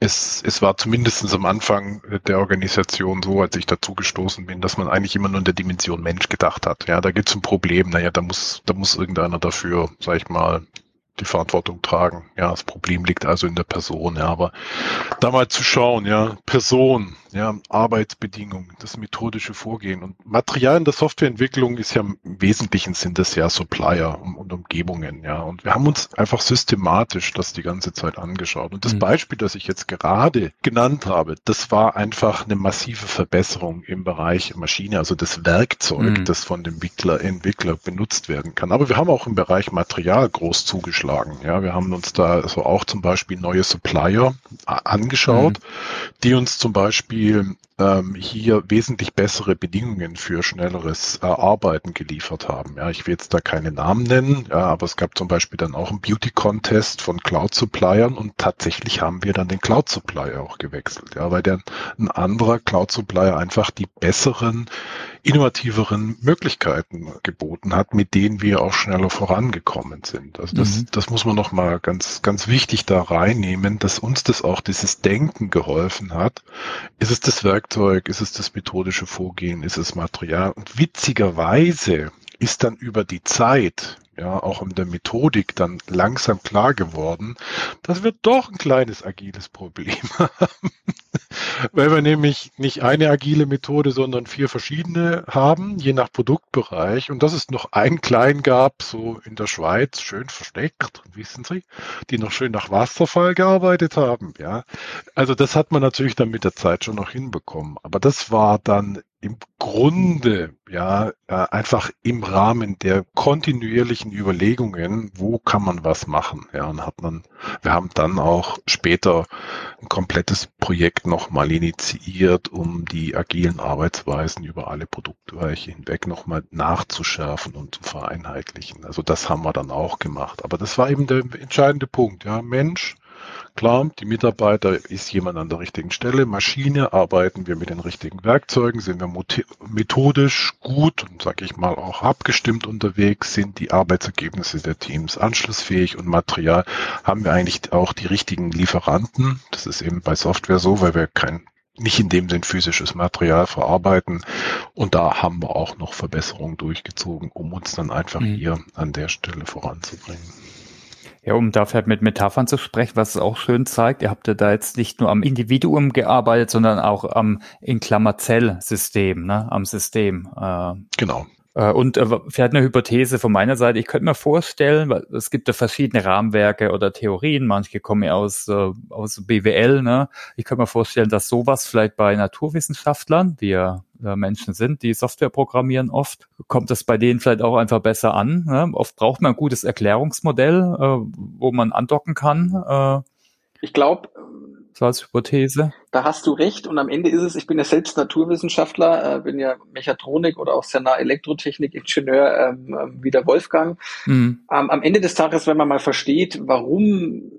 es, es war zumindest am Anfang der Organisation so, als ich dazu gestoßen bin, dass man eigentlich immer nur in der Dimension Mensch gedacht hat. Ja, da gibt es ein Problem, naja, da muss, da muss irgendeiner dafür, sag ich mal, die Verantwortung tragen. Ja, das Problem liegt also in der Person. Ja, aber da mal zu schauen, ja, Person, ja, Arbeitsbedingungen, das methodische Vorgehen und Material in der Softwareentwicklung ist ja im wesentlichen sind das ja Supplier und, und Umgebungen, ja. Und wir haben uns einfach systematisch das die ganze Zeit angeschaut. Und das mhm. Beispiel, das ich jetzt gerade genannt habe, das war einfach eine massive Verbesserung im Bereich Maschine, also das Werkzeug, mhm. das von dem Entwickler, Entwickler benutzt werden kann. Aber wir haben auch im Bereich Material groß zugeschlagen. Ja, wir haben uns da also auch zum Beispiel neue Supplier angeschaut, mhm. die uns zum Beispiel ähm, hier wesentlich bessere Bedingungen für schnelleres äh, Arbeiten geliefert haben. Ja, ich will jetzt da keine Namen nennen, ja, aber es gab zum Beispiel dann auch einen Beauty Contest von Cloud Suppliern und tatsächlich haben wir dann den Cloud Supplier auch gewechselt, ja, weil der ein anderer Cloud Supplier einfach die besseren innovativeren Möglichkeiten geboten hat, mit denen wir auch schneller vorangekommen sind. Also das, mhm. das muss man noch mal ganz, ganz wichtig da reinnehmen, dass uns das auch dieses Denken geholfen hat. Ist es das Werkzeug? Ist es das methodische Vorgehen? Ist es Material? Und witzigerweise ist dann über die Zeit, ja, auch in der Methodik dann langsam klar geworden, dass wir doch ein kleines agiles Problem haben. weil wir nämlich nicht eine agile Methode, sondern vier verschiedene haben, je nach Produktbereich. Und dass es noch einen kleinen gab, so in der Schweiz, schön versteckt, wissen Sie, die noch schön nach Wasserfall gearbeitet haben. Ja, also das hat man natürlich dann mit der Zeit schon noch hinbekommen. Aber das war dann im Grunde ja äh, einfach im Rahmen der kontinuierlichen Überlegungen, wo kann man was machen. Ja, und hat man, wir haben dann auch später ein komplettes Projekt nochmal initiiert, um die agilen Arbeitsweisen über alle Produktbereiche hinweg nochmal nachzuschärfen und zu vereinheitlichen. Also das haben wir dann auch gemacht. Aber das war eben der entscheidende Punkt. Ja, Mensch, Klar, die Mitarbeiter ist jemand an der richtigen Stelle. Maschine arbeiten wir mit den richtigen Werkzeugen, sind wir methodisch gut und sage ich mal auch abgestimmt unterwegs, sind die Arbeitsergebnisse der Teams anschlussfähig und Material haben wir eigentlich auch die richtigen Lieferanten. Das ist eben bei Software so, weil wir kein nicht in dem Sinn physisches Material verarbeiten. Und da haben wir auch noch Verbesserungen durchgezogen, um uns dann einfach mhm. hier an der Stelle voranzubringen. Ja, um da vielleicht mit Metaphern zu sprechen, was es auch schön zeigt, ihr habt ja da jetzt nicht nur am Individuum gearbeitet, sondern auch am in Klammer Zell-System, ne, am System. Äh, genau. Äh, und äh, vielleicht eine Hypothese von meiner Seite. Ich könnte mir vorstellen, weil es gibt ja verschiedene Rahmenwerke oder Theorien. Manche kommen ja aus, äh, aus BWL. Ne? Ich könnte mir vorstellen, dass sowas vielleicht bei Naturwissenschaftlern, die ja Menschen sind, die Software programmieren oft, kommt das bei denen vielleicht auch einfach besser an. Ne? Oft braucht man ein gutes Erklärungsmodell, wo man andocken kann. Ich glaube, so als Hypothese. Da hast du recht. Und am Ende ist es, ich bin ja selbst Naturwissenschaftler, äh, bin ja Mechatronik oder auch sehr nah Elektrotechnik-Ingenieur ähm, ähm, wie der Wolfgang. Mhm. Ähm, am Ende des Tages, wenn man mal versteht, warum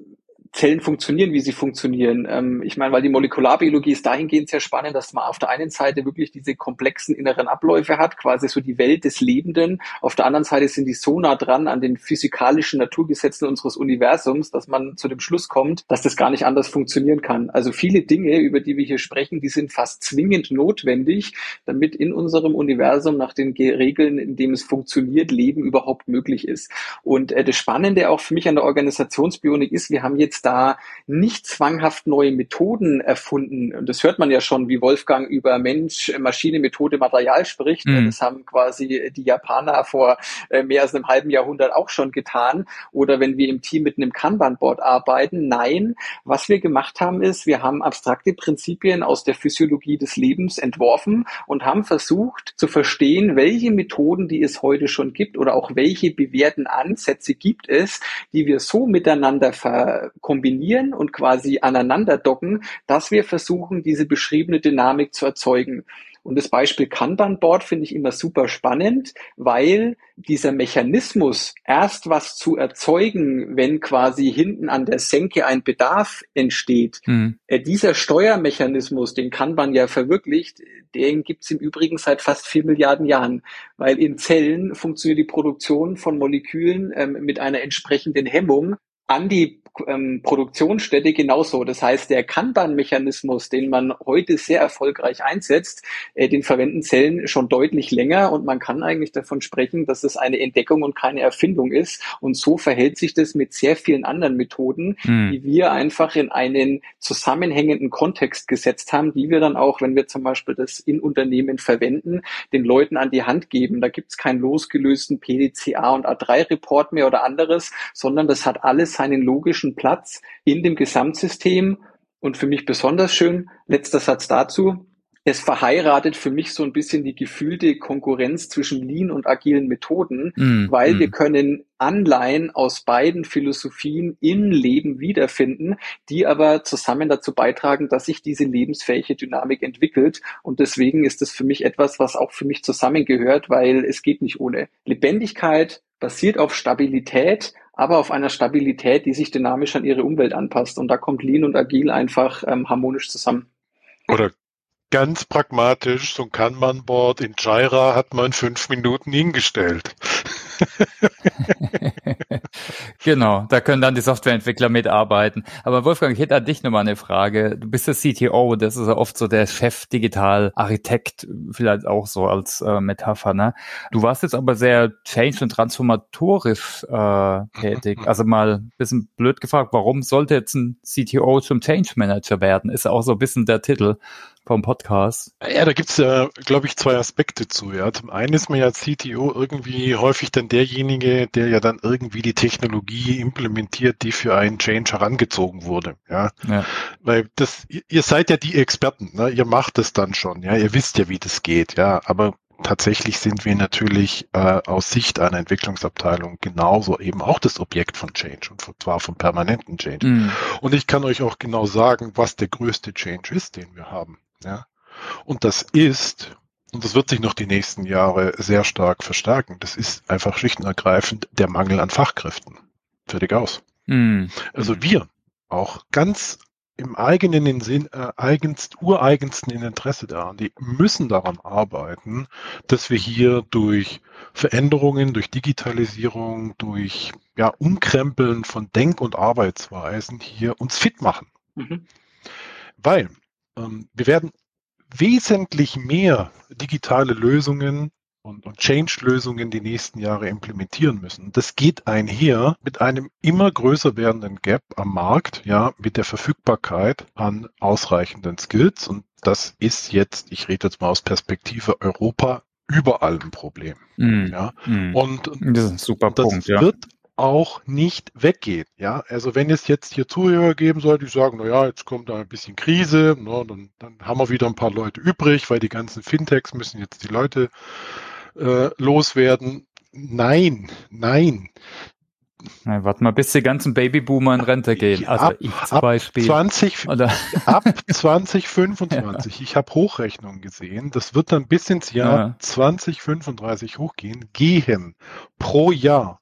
Zellen funktionieren, wie sie funktionieren. Ähm, ich meine, weil die Molekularbiologie ist dahingehend sehr spannend, dass man auf der einen Seite wirklich diese komplexen inneren Abläufe hat, quasi so die Welt des Lebenden. Auf der anderen Seite sind die so nah dran an den physikalischen Naturgesetzen unseres Universums, dass man zu dem Schluss kommt, dass das gar nicht anders funktionieren kann. Also viele Dinge, über die wir hier sprechen, die sind fast zwingend notwendig, damit in unserem Universum nach den Regeln, in dem es funktioniert, Leben überhaupt möglich ist. Und äh, das Spannende auch für mich an der Organisationsbionik ist, wir haben jetzt da nicht zwanghaft neue Methoden erfunden. Und das hört man ja schon, wie Wolfgang über Mensch, Maschine, Methode, Material spricht. Mhm. Das haben quasi die Japaner vor äh, mehr als einem halben Jahrhundert auch schon getan. Oder wenn wir im Team mit einem Kanban-Board arbeiten. Nein, was wir gemacht haben, ist, wir haben abstrakte Prinzipien aus der Physiologie des Lebens entworfen und haben versucht zu verstehen, welche Methoden, die es heute schon gibt oder auch welche bewährten Ansätze gibt es, die wir so miteinander kombinieren und quasi aneinander docken, dass wir versuchen, diese beschriebene Dynamik zu erzeugen. Und das Beispiel Kanban-Board finde ich immer super spannend, weil dieser Mechanismus, erst was zu erzeugen, wenn quasi hinten an der Senke ein Bedarf entsteht, mhm. äh, dieser Steuermechanismus, den Kanban ja verwirklicht, den gibt es im Übrigen seit fast vier Milliarden Jahren, weil in Zellen funktioniert die Produktion von Molekülen ähm, mit einer entsprechenden Hemmung an die ähm, Produktionsstätte genauso. Das heißt, der Kanban-Mechanismus, den man heute sehr erfolgreich einsetzt, äh, den verwenden Zellen schon deutlich länger und man kann eigentlich davon sprechen, dass es eine Entdeckung und keine Erfindung ist. Und so verhält sich das mit sehr vielen anderen Methoden, mhm. die wir einfach in einen zusammenhängenden Kontext gesetzt haben, die wir dann auch, wenn wir zum Beispiel das in Unternehmen verwenden, den Leuten an die Hand geben. Da gibt es keinen losgelösten PDCA und A3-Report mehr oder anderes, sondern das hat alles seinen logischen strategischen Platz in dem Gesamtsystem. Und für mich besonders schön, letzter Satz dazu, es verheiratet für mich so ein bisschen die gefühlte Konkurrenz zwischen Lean und agilen Methoden, mm, weil mm. wir können Anleihen aus beiden Philosophien im Leben wiederfinden, die aber zusammen dazu beitragen, dass sich diese lebensfähige Dynamik entwickelt. Und deswegen ist es für mich etwas, was auch für mich zusammengehört, weil es geht nicht ohne. Lebendigkeit basiert auf Stabilität aber auf einer Stabilität, die sich dynamisch an ihre Umwelt anpasst. Und da kommt Lean und Agil einfach ähm, harmonisch zusammen. Oder ganz pragmatisch, so ein Kanban-Board in Jira hat man fünf Minuten hingestellt. genau, da können dann die Softwareentwickler mitarbeiten. Aber Wolfgang, ich hätte an dich nochmal eine Frage. Du bist der CTO, das ist ja oft so der Chef Digital Architekt, vielleicht auch so als äh, Metapher. Ne? Du warst jetzt aber sehr change- und transformatorisch äh, tätig. Also mal ein bisschen blöd gefragt, warum sollte jetzt ein CTO zum Change Manager werden? Ist auch so ein bisschen der Titel vom Podcast? Ja, da gibt's ja, glaube ich, zwei Aspekte zu. Ja, zum einen ist man ja CTO irgendwie häufig dann derjenige, der ja dann irgendwie die Technologie implementiert, die für einen Change herangezogen wurde. Ja, ja. weil das, ihr seid ja die Experten, ne? ihr macht es dann schon. Ja, ihr wisst ja, wie das geht. Ja, aber tatsächlich sind wir natürlich äh, aus Sicht einer Entwicklungsabteilung genauso eben auch das Objekt von Change und zwar von permanenten Change. Mm. Und ich kann euch auch genau sagen, was der größte Change ist, den wir haben. Ja? Und das ist, und das wird sich noch die nächsten Jahre sehr stark verstärken, das ist einfach schlicht und ergreifend der Mangel an Fachkräften. Fertig aus. Mhm. Also wir, auch ganz im eigenen Sinn, äh, eigenst, ureigensten Interesse daran, die müssen daran arbeiten, dass wir hier durch Veränderungen, durch Digitalisierung, durch ja, Umkrempeln von Denk- und Arbeitsweisen hier uns fit machen. Mhm. Weil ähm, wir werden wesentlich mehr digitale Lösungen und, und Change-Lösungen die nächsten Jahre implementieren müssen. Das geht einher mit einem immer größer werdenden Gap am Markt, ja, mit der Verfügbarkeit an ausreichenden Skills. Und das ist jetzt, ich rede jetzt mal aus Perspektive Europa, überall ein Problem. Mm. Ja. Mm. Und das ist ein super das Punkt, ja. Auch nicht weggeht. Ja, also wenn es jetzt hier Zuhörer geben sollte, die sagen, na ja, jetzt kommt da ein bisschen Krise, ne, dann, dann haben wir wieder ein paar Leute übrig, weil die ganzen Fintechs müssen jetzt die Leute äh, loswerden. Nein, nein. Nein, warte mal, bis die ganzen Babyboomer in Rente gehen. Also ab, ich zum ab Beispiel. 20, Oder? Ab 2025. ja. Ich habe Hochrechnungen gesehen. Das wird dann bis ins Jahr ja. 2035 hochgehen. Gehen pro Jahr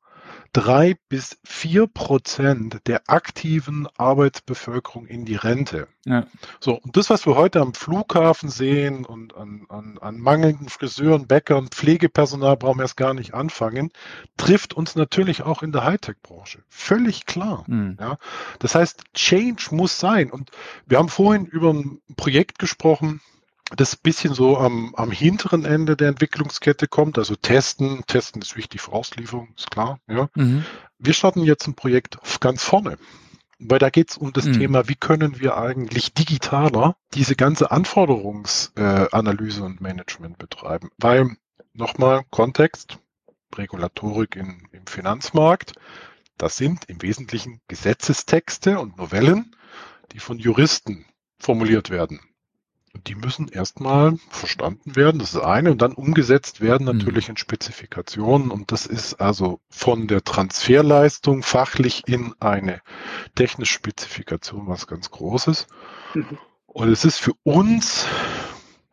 drei bis vier Prozent der aktiven Arbeitsbevölkerung in die Rente. Ja. So, und das, was wir heute am Flughafen sehen und an, an, an mangelnden Friseuren, Bäckern, Pflegepersonal brauchen wir erst gar nicht anfangen, trifft uns natürlich auch in der Hightech-Branche. Völlig klar. Mhm. Ja. Das heißt, Change muss sein. Und wir haben vorhin über ein Projekt gesprochen, das bisschen so am, am hinteren Ende der Entwicklungskette kommt. Also testen, testen ist wichtig für Auslieferung, ist klar. Ja. Mhm. Wir starten jetzt ein Projekt ganz vorne. Weil da geht es um das mhm. Thema, wie können wir eigentlich digitaler diese ganze Anforderungsanalyse äh, und Management betreiben. Weil, nochmal, Kontext, Regulatorik in, im Finanzmarkt, das sind im Wesentlichen Gesetzestexte und Novellen, die von Juristen formuliert werden die müssen erstmal verstanden werden, das ist eine, und dann umgesetzt werden mhm. natürlich in Spezifikationen. Und das ist also von der Transferleistung fachlich in eine technische Spezifikation was ganz Großes. Mhm. Und es ist für uns,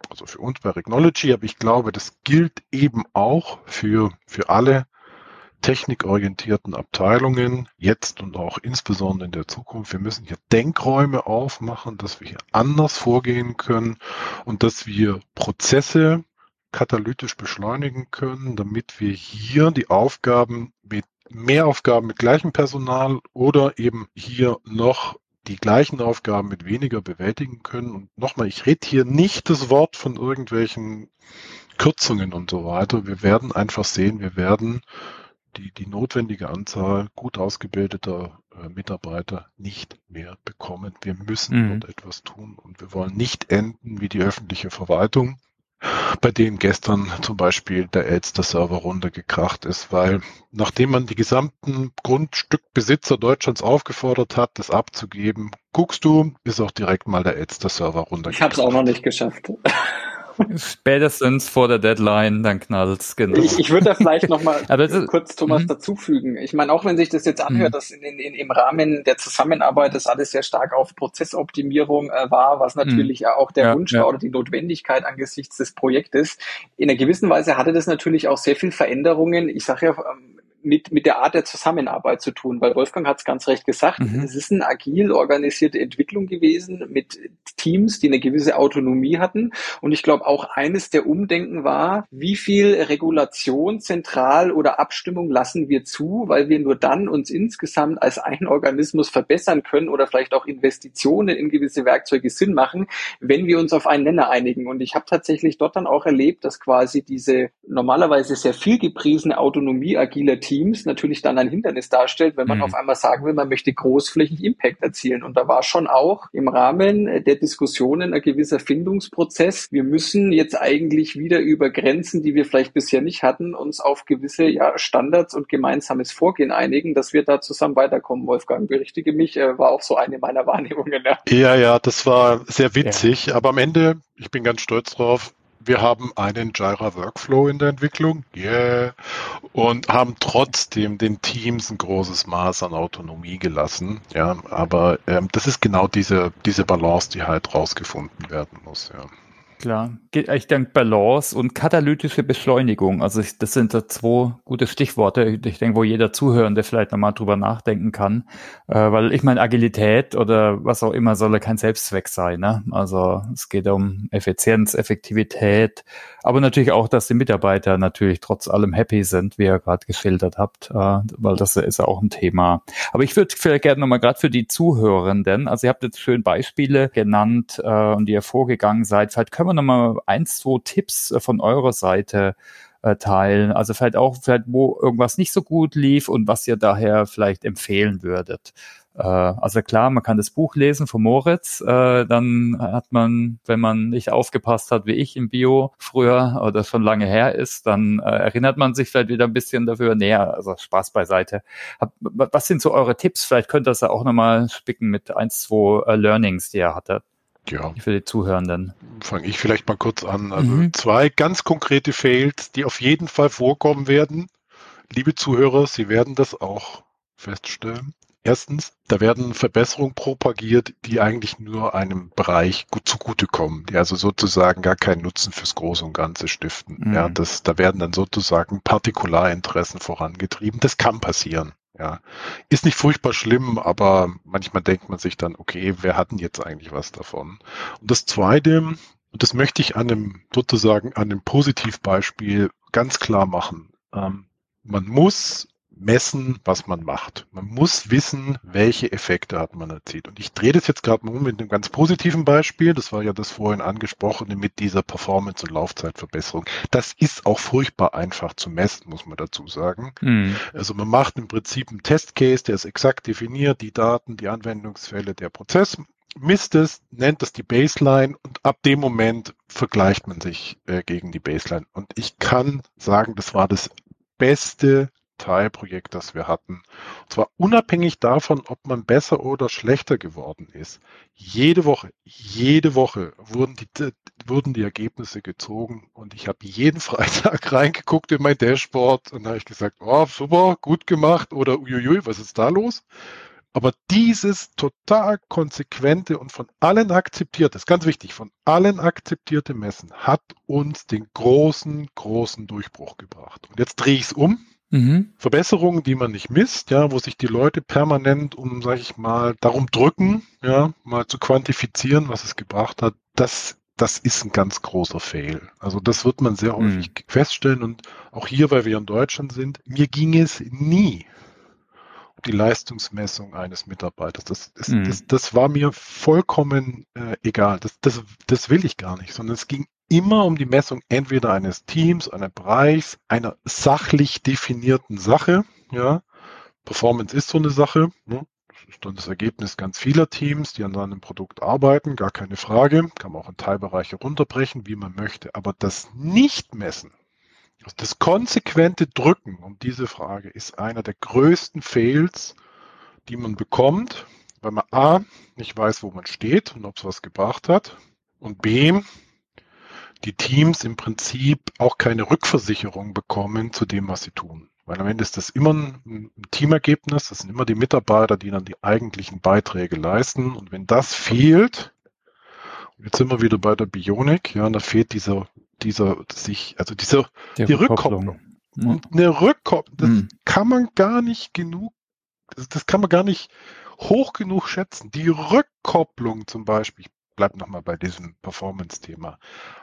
also für uns bei Regnology, aber ich glaube, das gilt eben auch für, für alle technikorientierten Abteilungen, jetzt und auch insbesondere in der Zukunft. Wir müssen hier Denkräume aufmachen, dass wir hier anders vorgehen können und dass wir Prozesse katalytisch beschleunigen können, damit wir hier die Aufgaben mit mehr Aufgaben mit gleichem Personal oder eben hier noch die gleichen Aufgaben mit weniger bewältigen können. Und nochmal, ich rede hier nicht das Wort von irgendwelchen Kürzungen und so weiter. Wir werden einfach sehen, wir werden die, die notwendige Anzahl gut ausgebildeter äh, Mitarbeiter nicht mehr bekommen. Wir müssen mhm. dort etwas tun und wir wollen nicht enden wie die öffentliche Verwaltung, bei denen gestern zum Beispiel der Elster-Server runtergekracht ist, weil nachdem man die gesamten Grundstückbesitzer Deutschlands aufgefordert hat, das abzugeben, guckst du, ist auch direkt mal der Elster-Server runtergekracht. Ich habe es auch noch nicht geschafft. Spätestens vor der Deadline, dann knallt's, genau. Ich, ich würde da vielleicht nochmal kurz Thomas mhm. dazufügen. Ich meine, auch wenn sich das jetzt anhört, mhm. dass in, in, im Rahmen der Zusammenarbeit das alles sehr stark auf Prozessoptimierung äh, war, was natürlich mhm. auch der ja, Wunsch ja. war oder die Notwendigkeit angesichts des Projektes. In einer gewissen Weise hatte das natürlich auch sehr viel Veränderungen. Ich sage ja, ähm, mit, mit der Art der Zusammenarbeit zu tun, weil Wolfgang hat es ganz recht gesagt, mhm. es ist eine agil organisierte Entwicklung gewesen mit Teams, die eine gewisse Autonomie hatten. Und ich glaube, auch eines der Umdenken war, wie viel Regulation zentral oder Abstimmung lassen wir zu, weil wir nur dann uns insgesamt als ein Organismus verbessern können oder vielleicht auch Investitionen in gewisse Werkzeuge Sinn machen, wenn wir uns auf einen Nenner einigen. Und ich habe tatsächlich dort dann auch erlebt, dass quasi diese normalerweise sehr viel gepriesene Autonomie agiler Teams natürlich dann ein Hindernis darstellt, wenn man mhm. auf einmal sagen will, man möchte großflächig Impact erzielen. Und da war schon auch im Rahmen der Diskussionen ein gewisser Findungsprozess. Wir müssen jetzt eigentlich wieder über Grenzen, die wir vielleicht bisher nicht hatten, uns auf gewisse ja, Standards und gemeinsames Vorgehen einigen, dass wir da zusammen weiterkommen. Wolfgang, berichtige mich, äh, war auch so eine meiner Wahrnehmungen. Ja, ja, ja das war sehr witzig. Ja. Aber am Ende, ich bin ganz stolz drauf, wir haben einen Jira Workflow in der Entwicklung, yeah, und haben trotzdem den Teams ein großes Maß an Autonomie gelassen, ja, aber ähm, das ist genau diese, diese Balance, die halt rausgefunden werden muss, ja. Klar, ich denke Balance und katalytische Beschleunigung. Also ich, das sind da zwei gute Stichworte. Ich denke, wo jeder Zuhörende vielleicht nochmal drüber nachdenken kann. Äh, weil ich meine, Agilität oder was auch immer soll ja kein Selbstzweck sein. Ne? Also es geht um Effizienz, Effektivität, aber natürlich auch, dass die Mitarbeiter natürlich trotz allem happy sind, wie ihr gerade geschildert habt, äh, weil das ist ja auch ein Thema. Aber ich würde vielleicht gerne nochmal gerade für die Zuhörenden, also ihr habt jetzt schön Beispiele genannt äh, und ihr vorgegangen seid. Vielleicht können wir nochmal eins, zwei Tipps äh, von eurer Seite äh, teilen. Also vielleicht auch, vielleicht wo irgendwas nicht so gut lief und was ihr daher vielleicht empfehlen würdet. Äh, also klar, man kann das Buch lesen von Moritz, dann hat man, wenn man nicht aufgepasst hat wie ich im Bio früher oder schon lange her ist, dann erinnert man sich vielleicht wieder ein bisschen dafür näher, also Spaß beiseite. Was sind so eure Tipps? Vielleicht könnt ihr das ja auch nochmal spicken mit eins, zwei Learnings, die ihr hattet. Ja. Für die Zuhörenden. Fange ich vielleicht mal kurz an. Also mhm. zwei ganz konkrete Fails, die auf jeden Fall vorkommen werden. Liebe Zuhörer, Sie werden das auch feststellen. Erstens, da werden Verbesserungen propagiert, die eigentlich nur einem Bereich gut zugutekommen, die also sozusagen gar keinen Nutzen fürs Große und Ganze stiften. Mhm. Ja, das, da werden dann sozusagen Partikularinteressen vorangetrieben. Das kann passieren. Ja, ist nicht furchtbar schlimm, aber manchmal denkt man sich dann, okay, wer hat denn jetzt eigentlich was davon? Und das Zweite, und das möchte ich an einem sozusagen an einem Positivbeispiel ganz klar machen. Ähm, man muss messen, was man macht. Man muss wissen, welche Effekte hat man erzielt. Und ich drehe das jetzt gerade mal um mit einem ganz positiven Beispiel. Das war ja das vorhin angesprochene mit dieser Performance- und Laufzeitverbesserung. Das ist auch furchtbar einfach zu messen, muss man dazu sagen. Mhm. Also man macht im Prinzip einen Testcase, der ist exakt definiert, die Daten, die Anwendungsfälle, der Prozess misst es, nennt es die Baseline und ab dem Moment vergleicht man sich äh, gegen die Baseline. Und ich kann sagen, das war das beste Teilprojekt, das wir hatten. Und zwar unabhängig davon, ob man besser oder schlechter geworden ist. Jede Woche, jede Woche wurden die, wurden die Ergebnisse gezogen und ich habe jeden Freitag reingeguckt in mein Dashboard und habe ich gesagt, oh, super, gut gemacht oder uiuiui, was ist da los? Aber dieses total konsequente und von allen akzeptierte, ist ganz wichtig, von allen akzeptierte Messen hat uns den großen, großen Durchbruch gebracht. Und jetzt drehe ich es um Mhm. Verbesserungen, die man nicht misst, ja, wo sich die Leute permanent um, sag ich mal, darum drücken, ja, mal zu quantifizieren, was es gebracht hat, das, das ist ein ganz großer Fail. Also das wird man sehr häufig mhm. feststellen und auch hier, weil wir in Deutschland sind, mir ging es nie um die Leistungsmessung eines Mitarbeiters. Das, das, mhm. das, das war mir vollkommen äh, egal. Das, das, das will ich gar nicht, sondern es ging immer um die Messung entweder eines Teams, eines Bereichs, einer sachlich definierten Sache. Ja, Performance ist so eine Sache. Ne? Das ist dann das Ergebnis ganz vieler Teams, die an seinem Produkt arbeiten, gar keine Frage. Kann man auch in Teilbereiche runterbrechen, wie man möchte. Aber das Nicht-Messen, also das konsequente Drücken um diese Frage ist einer der größten Fails, die man bekommt, weil man A, nicht weiß, wo man steht und ob es was gebracht hat. Und B, die Teams im Prinzip auch keine Rückversicherung bekommen zu dem, was sie tun. Weil am Ende ist das immer ein Teamergebnis, das sind immer die Mitarbeiter, die dann die eigentlichen Beiträge leisten. Und wenn das fehlt, jetzt sind wir wieder bei der Bionik, ja, da fehlt dieser, dieser, sich, also dieser, die, die Rückkopplung. Mhm. Und eine Rückkopplung, das mhm. kann man gar nicht genug, das, das, kann man gar nicht hoch genug schätzen. Die Rückkopplung zum Beispiel, ich bleib nochmal bei diesem Performance-Thema,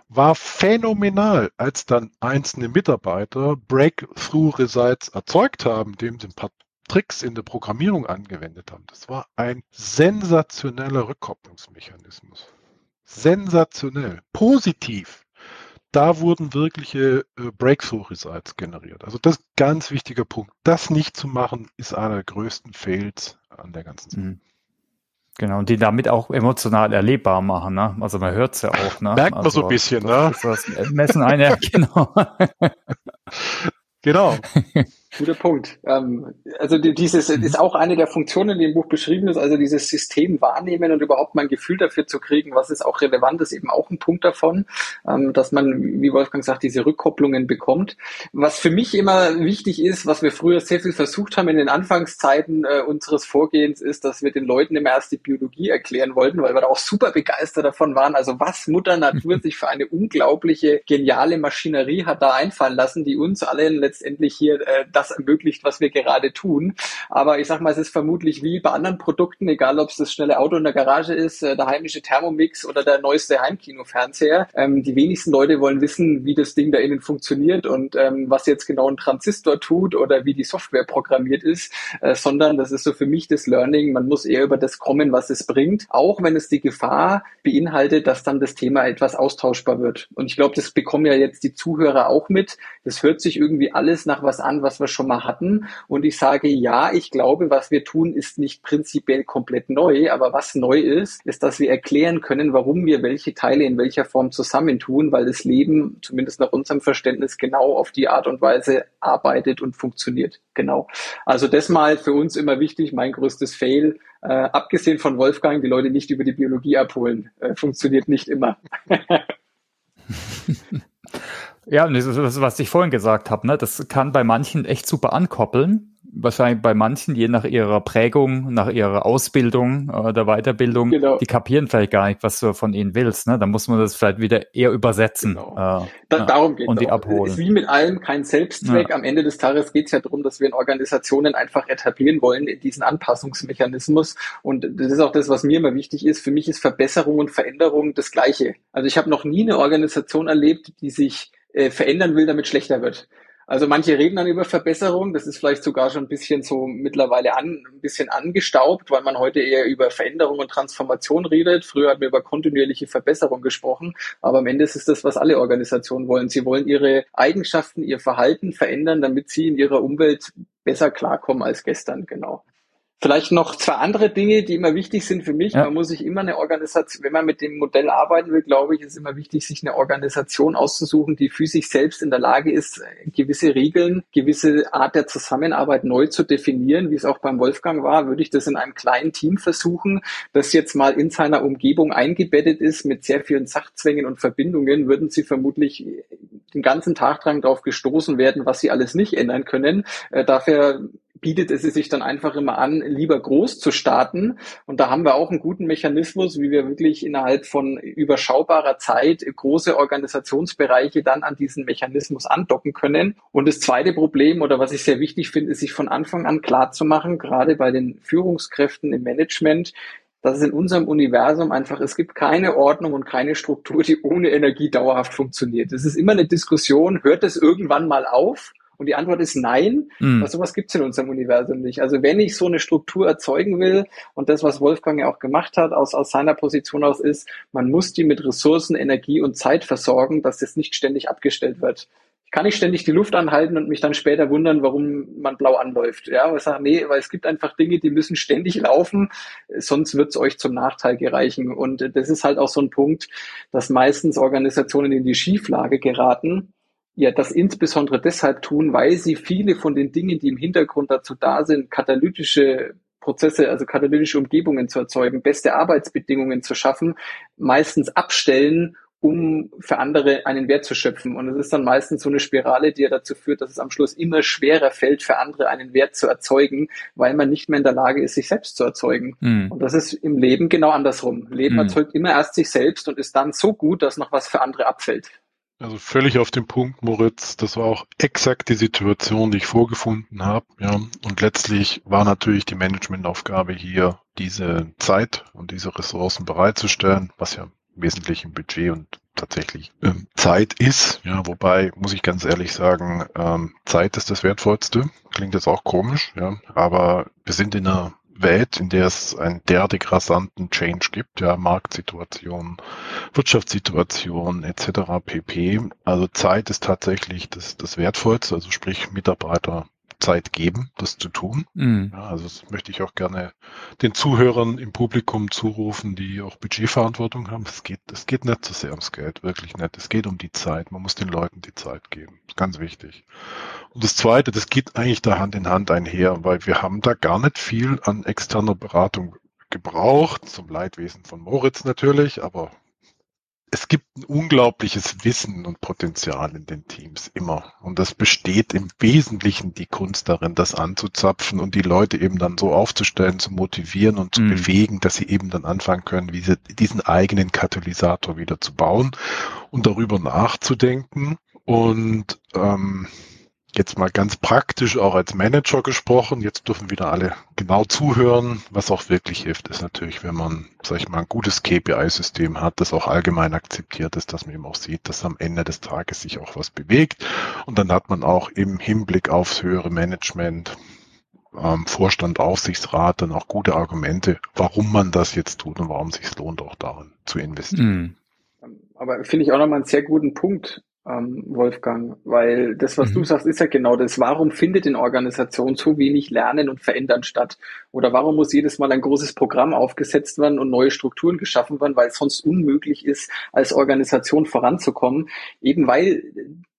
war phänomenal, als dann einzelne Mitarbeiter Breakthrough Results erzeugt haben, indem sie ein paar Tricks in der Programmierung angewendet haben. Das war ein sensationeller Rückkopplungsmechanismus. Sensationell. Positiv. Da wurden wirkliche äh, Breakthrough Results generiert. Also das ist ein ganz wichtiger Punkt. Das nicht zu machen, ist einer der größten Fails an der ganzen Sache. Mhm. Genau, und die damit auch emotional erlebbar machen, ne? Also man hört es ja auch, ne? Merkt man also, so ein bisschen, ne? Das, Messen eine, genau. genau. Guter Punkt. Ähm, also dieses mhm. ist auch eine der Funktionen, die im Buch beschrieben ist, also dieses System wahrnehmen und überhaupt mal ein Gefühl dafür zu kriegen, was ist auch relevant, ist eben auch ein Punkt davon, ähm, dass man, wie Wolfgang sagt, diese Rückkopplungen bekommt. Was für mich immer wichtig ist, was wir früher sehr viel versucht haben in den Anfangszeiten äh, unseres Vorgehens, ist, dass wir den Leuten immer erst die Biologie erklären wollten, weil wir da auch super begeistert davon waren. Also was Mutter Natur sich für eine unglaubliche, geniale Maschinerie hat da einfallen lassen, die uns allen letztendlich hier äh, das das ermöglicht, was wir gerade tun. Aber ich sag mal, es ist vermutlich wie bei anderen Produkten, egal ob es das schnelle Auto in der Garage ist, äh, der heimische Thermomix oder der neueste Heimkino-Fernseher. Ähm, die wenigsten Leute wollen wissen, wie das Ding da innen funktioniert und ähm, was jetzt genau ein Transistor tut oder wie die Software programmiert ist, äh, sondern das ist so für mich das Learning. Man muss eher über das kommen, was es bringt, auch wenn es die Gefahr beinhaltet, dass dann das Thema etwas austauschbar wird. Und ich glaube, das bekommen ja jetzt die Zuhörer auch mit. Das hört sich irgendwie alles nach was an, was wir schon mal hatten. Und ich sage, ja, ich glaube, was wir tun, ist nicht prinzipiell komplett neu. Aber was neu ist, ist, dass wir erklären können, warum wir welche Teile in welcher Form zusammentun, weil das Leben, zumindest nach unserem Verständnis, genau auf die Art und Weise arbeitet und funktioniert. Genau. Also das mal für uns immer wichtig, mein größtes Fail. Äh, abgesehen von Wolfgang, die Leute nicht über die Biologie abholen, äh, funktioniert nicht immer. Ja, das ist, was ich vorhin gesagt habe, ne? das kann bei manchen echt super ankoppeln. Wahrscheinlich bei manchen, je nach ihrer Prägung, nach ihrer Ausbildung oder Weiterbildung, genau. die kapieren vielleicht gar nicht, was du von ihnen willst. Ne? Da muss man das vielleicht wieder eher übersetzen. Genau. Äh, da, darum geht und die abholen. Es ist wie mit allem kein Selbstzweck. Ja. Am Ende des Tages geht es ja darum, dass wir in Organisationen einfach etablieren wollen, in diesen Anpassungsmechanismus. Und das ist auch das, was mir immer wichtig ist. Für mich ist Verbesserung und Veränderung das Gleiche. Also ich habe noch nie eine Organisation erlebt, die sich äh, verändern will, damit schlechter wird. Also manche reden dann über Verbesserung, das ist vielleicht sogar schon ein bisschen so mittlerweile an, ein bisschen angestaubt, weil man heute eher über Veränderung und Transformation redet. Früher hat man über kontinuierliche Verbesserung gesprochen, aber am Ende ist es das, was alle Organisationen wollen. Sie wollen ihre Eigenschaften, ihr Verhalten verändern, damit sie in ihrer Umwelt besser klarkommen als gestern, genau. Vielleicht noch zwei andere Dinge, die immer wichtig sind für mich. Ja. Man muss sich immer eine Organisation, wenn man mit dem Modell arbeiten will, glaube ich, ist immer wichtig, sich eine Organisation auszusuchen, die für sich selbst in der Lage ist, gewisse Regeln, gewisse Art der Zusammenarbeit neu zu definieren, wie es auch beim Wolfgang war. Würde ich das in einem kleinen Team versuchen, das jetzt mal in seiner Umgebung eingebettet ist mit sehr vielen Sachzwängen und Verbindungen, würden Sie vermutlich den ganzen Tag dran darauf gestoßen werden, was Sie alles nicht ändern können. Äh, dafür bietet es sich dann einfach immer an, lieber groß zu starten. Und da haben wir auch einen guten Mechanismus, wie wir wirklich innerhalb von überschaubarer Zeit große Organisationsbereiche dann an diesen Mechanismus andocken können. Und das zweite Problem oder was ich sehr wichtig finde, ist sich von Anfang an klar zu machen, gerade bei den Führungskräften im Management, dass es in unserem Universum einfach, es gibt keine Ordnung und keine Struktur, die ohne Energie dauerhaft funktioniert. Es ist immer eine Diskussion, hört es irgendwann mal auf? Und die Antwort ist nein, mhm. weil sowas gibt's in unserem Universum nicht. Also wenn ich so eine Struktur erzeugen will, und das, was Wolfgang ja auch gemacht hat, aus, aus seiner Position aus ist, man muss die mit Ressourcen, Energie und Zeit versorgen, dass das nicht ständig abgestellt wird. Ich kann nicht ständig die Luft anhalten und mich dann später wundern, warum man blau anläuft. Ja, aber ich sage, nee, weil es gibt einfach Dinge, die müssen ständig laufen, sonst wird's euch zum Nachteil gereichen. Und das ist halt auch so ein Punkt, dass meistens Organisationen in die Schieflage geraten, ja das insbesondere deshalb tun, weil sie viele von den Dingen, die im Hintergrund dazu da sind, katalytische Prozesse, also katalytische Umgebungen zu erzeugen, beste Arbeitsbedingungen zu schaffen, meistens abstellen, um für andere einen Wert zu schöpfen. Und es ist dann meistens so eine Spirale, die ja dazu führt, dass es am Schluss immer schwerer fällt, für andere einen Wert zu erzeugen, weil man nicht mehr in der Lage ist, sich selbst zu erzeugen. Mhm. Und das ist im Leben genau andersrum. Leben mhm. erzeugt immer erst sich selbst und ist dann so gut, dass noch was für andere abfällt. Also völlig auf den Punkt, Moritz. Das war auch exakt die Situation, die ich vorgefunden habe. Ja. Und letztlich war natürlich die Managementaufgabe hier, diese Zeit und diese Ressourcen bereitzustellen, was ja im Wesentlichen Budget und tatsächlich ähm, Zeit ist. Ja, wobei muss ich ganz ehrlich sagen, ähm, Zeit ist das Wertvollste. Klingt jetzt auch komisch, ja, aber wir sind in einer Welt, in der es einen derartig rasanten Change gibt, ja, Marktsituation, Wirtschaftssituation etc. pp. Also Zeit ist tatsächlich das, das Wertvollste, also sprich Mitarbeiter Zeit geben, das zu tun. Mhm. Ja, also das möchte ich auch gerne den Zuhörern im Publikum zurufen, die auch Budgetverantwortung haben. Es geht, es geht nicht so sehr ums Geld, wirklich nicht. Es geht um die Zeit. Man muss den Leuten die Zeit geben. Ganz wichtig. Und das Zweite, das geht eigentlich da Hand in Hand einher, weil wir haben da gar nicht viel an externer Beratung gebraucht, zum Leidwesen von Moritz natürlich, aber es gibt ein unglaubliches Wissen und Potenzial in den Teams immer. Und das besteht im Wesentlichen die Kunst darin, das anzuzapfen und die Leute eben dann so aufzustellen, zu motivieren und zu mhm. bewegen, dass sie eben dann anfangen können, diese, diesen eigenen Katalysator wieder zu bauen und darüber nachzudenken. Und ähm, jetzt mal ganz praktisch auch als Manager gesprochen. Jetzt dürfen wieder alle genau zuhören. Was auch wirklich hilft, ist natürlich, wenn man, sag ich mal, ein gutes KPI-System hat, das auch allgemein akzeptiert ist, dass man eben auch sieht, dass am Ende des Tages sich auch was bewegt. Und dann hat man auch im Hinblick aufs höhere Management ähm, Vorstand, Aufsichtsrat dann auch gute Argumente, warum man das jetzt tut und warum es sich lohnt, auch darin zu investieren. Mm. Aber finde ich auch nochmal einen sehr guten Punkt ähm, Wolfgang, weil das, was mhm. du sagst, ist ja genau das. Warum findet in Organisationen so wenig Lernen und Verändern statt? Oder warum muss jedes Mal ein großes Programm aufgesetzt werden und neue Strukturen geschaffen werden, weil es sonst unmöglich ist, als Organisation voranzukommen? Eben weil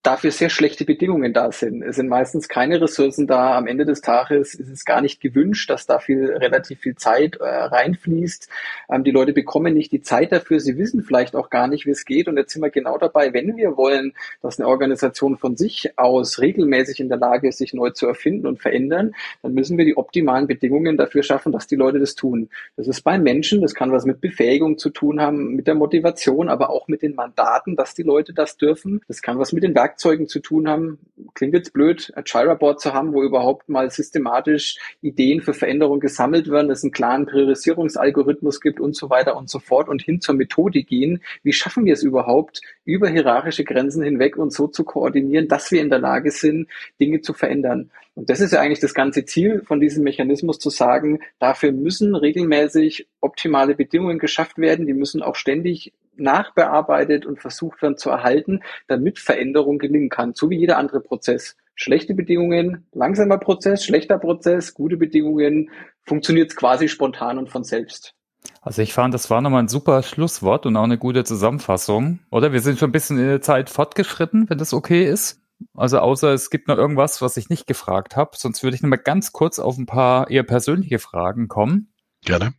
dafür sehr schlechte Bedingungen da sind. Es sind meistens keine Ressourcen da. Am Ende des Tages ist es gar nicht gewünscht, dass da viel, relativ viel Zeit äh, reinfließt. Ähm, die Leute bekommen nicht die Zeit dafür. Sie wissen vielleicht auch gar nicht, wie es geht. Und jetzt sind wir genau dabei, wenn wir wollen, dass eine Organisation von sich aus regelmäßig in der Lage ist, sich neu zu erfinden und verändern, dann müssen wir die optimalen Bedingungen dafür schaffen, dass die Leute das tun. Das ist bei Menschen, das kann was mit Befähigung zu tun haben, mit der Motivation, aber auch mit den Mandaten, dass die Leute das dürfen. Das kann was mit den Werkzeugen Werkzeugen zu tun haben. Klingt jetzt blöd, ein Jira-Board zu haben, wo überhaupt mal systematisch Ideen für Veränderungen gesammelt werden, es einen klaren Priorisierungsalgorithmus gibt und so weiter und so fort und hin zur Methode gehen. Wie schaffen wir es überhaupt, über hierarchische Grenzen hinweg und so zu koordinieren, dass wir in der Lage sind, Dinge zu verändern? Und das ist ja eigentlich das ganze Ziel von diesem Mechanismus zu sagen, dafür müssen regelmäßig optimale Bedingungen geschafft werden. Die müssen auch ständig nachbearbeitet und versucht werden zu erhalten, damit Veränderung gelingen kann, so wie jeder andere Prozess. Schlechte Bedingungen, langsamer Prozess, schlechter Prozess, gute Bedingungen, funktioniert es quasi spontan und von selbst. Also ich fand, das war nochmal ein super Schlusswort und auch eine gute Zusammenfassung. Oder wir sind schon ein bisschen in der Zeit fortgeschritten, wenn das okay ist. Also außer es gibt noch irgendwas, was ich nicht gefragt habe. Sonst würde ich nochmal ganz kurz auf ein paar eher persönliche Fragen kommen. Gerne.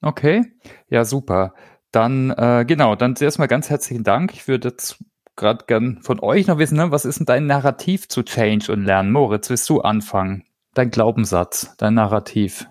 Okay, ja super. Dann, äh, genau, dann zuerst mal ganz herzlichen Dank. Ich würde jetzt gerade gern von euch noch wissen, ne, was ist denn dein Narrativ zu Change und Lernen? Moritz, willst du anfangen? Dein Glaubenssatz, dein Narrativ.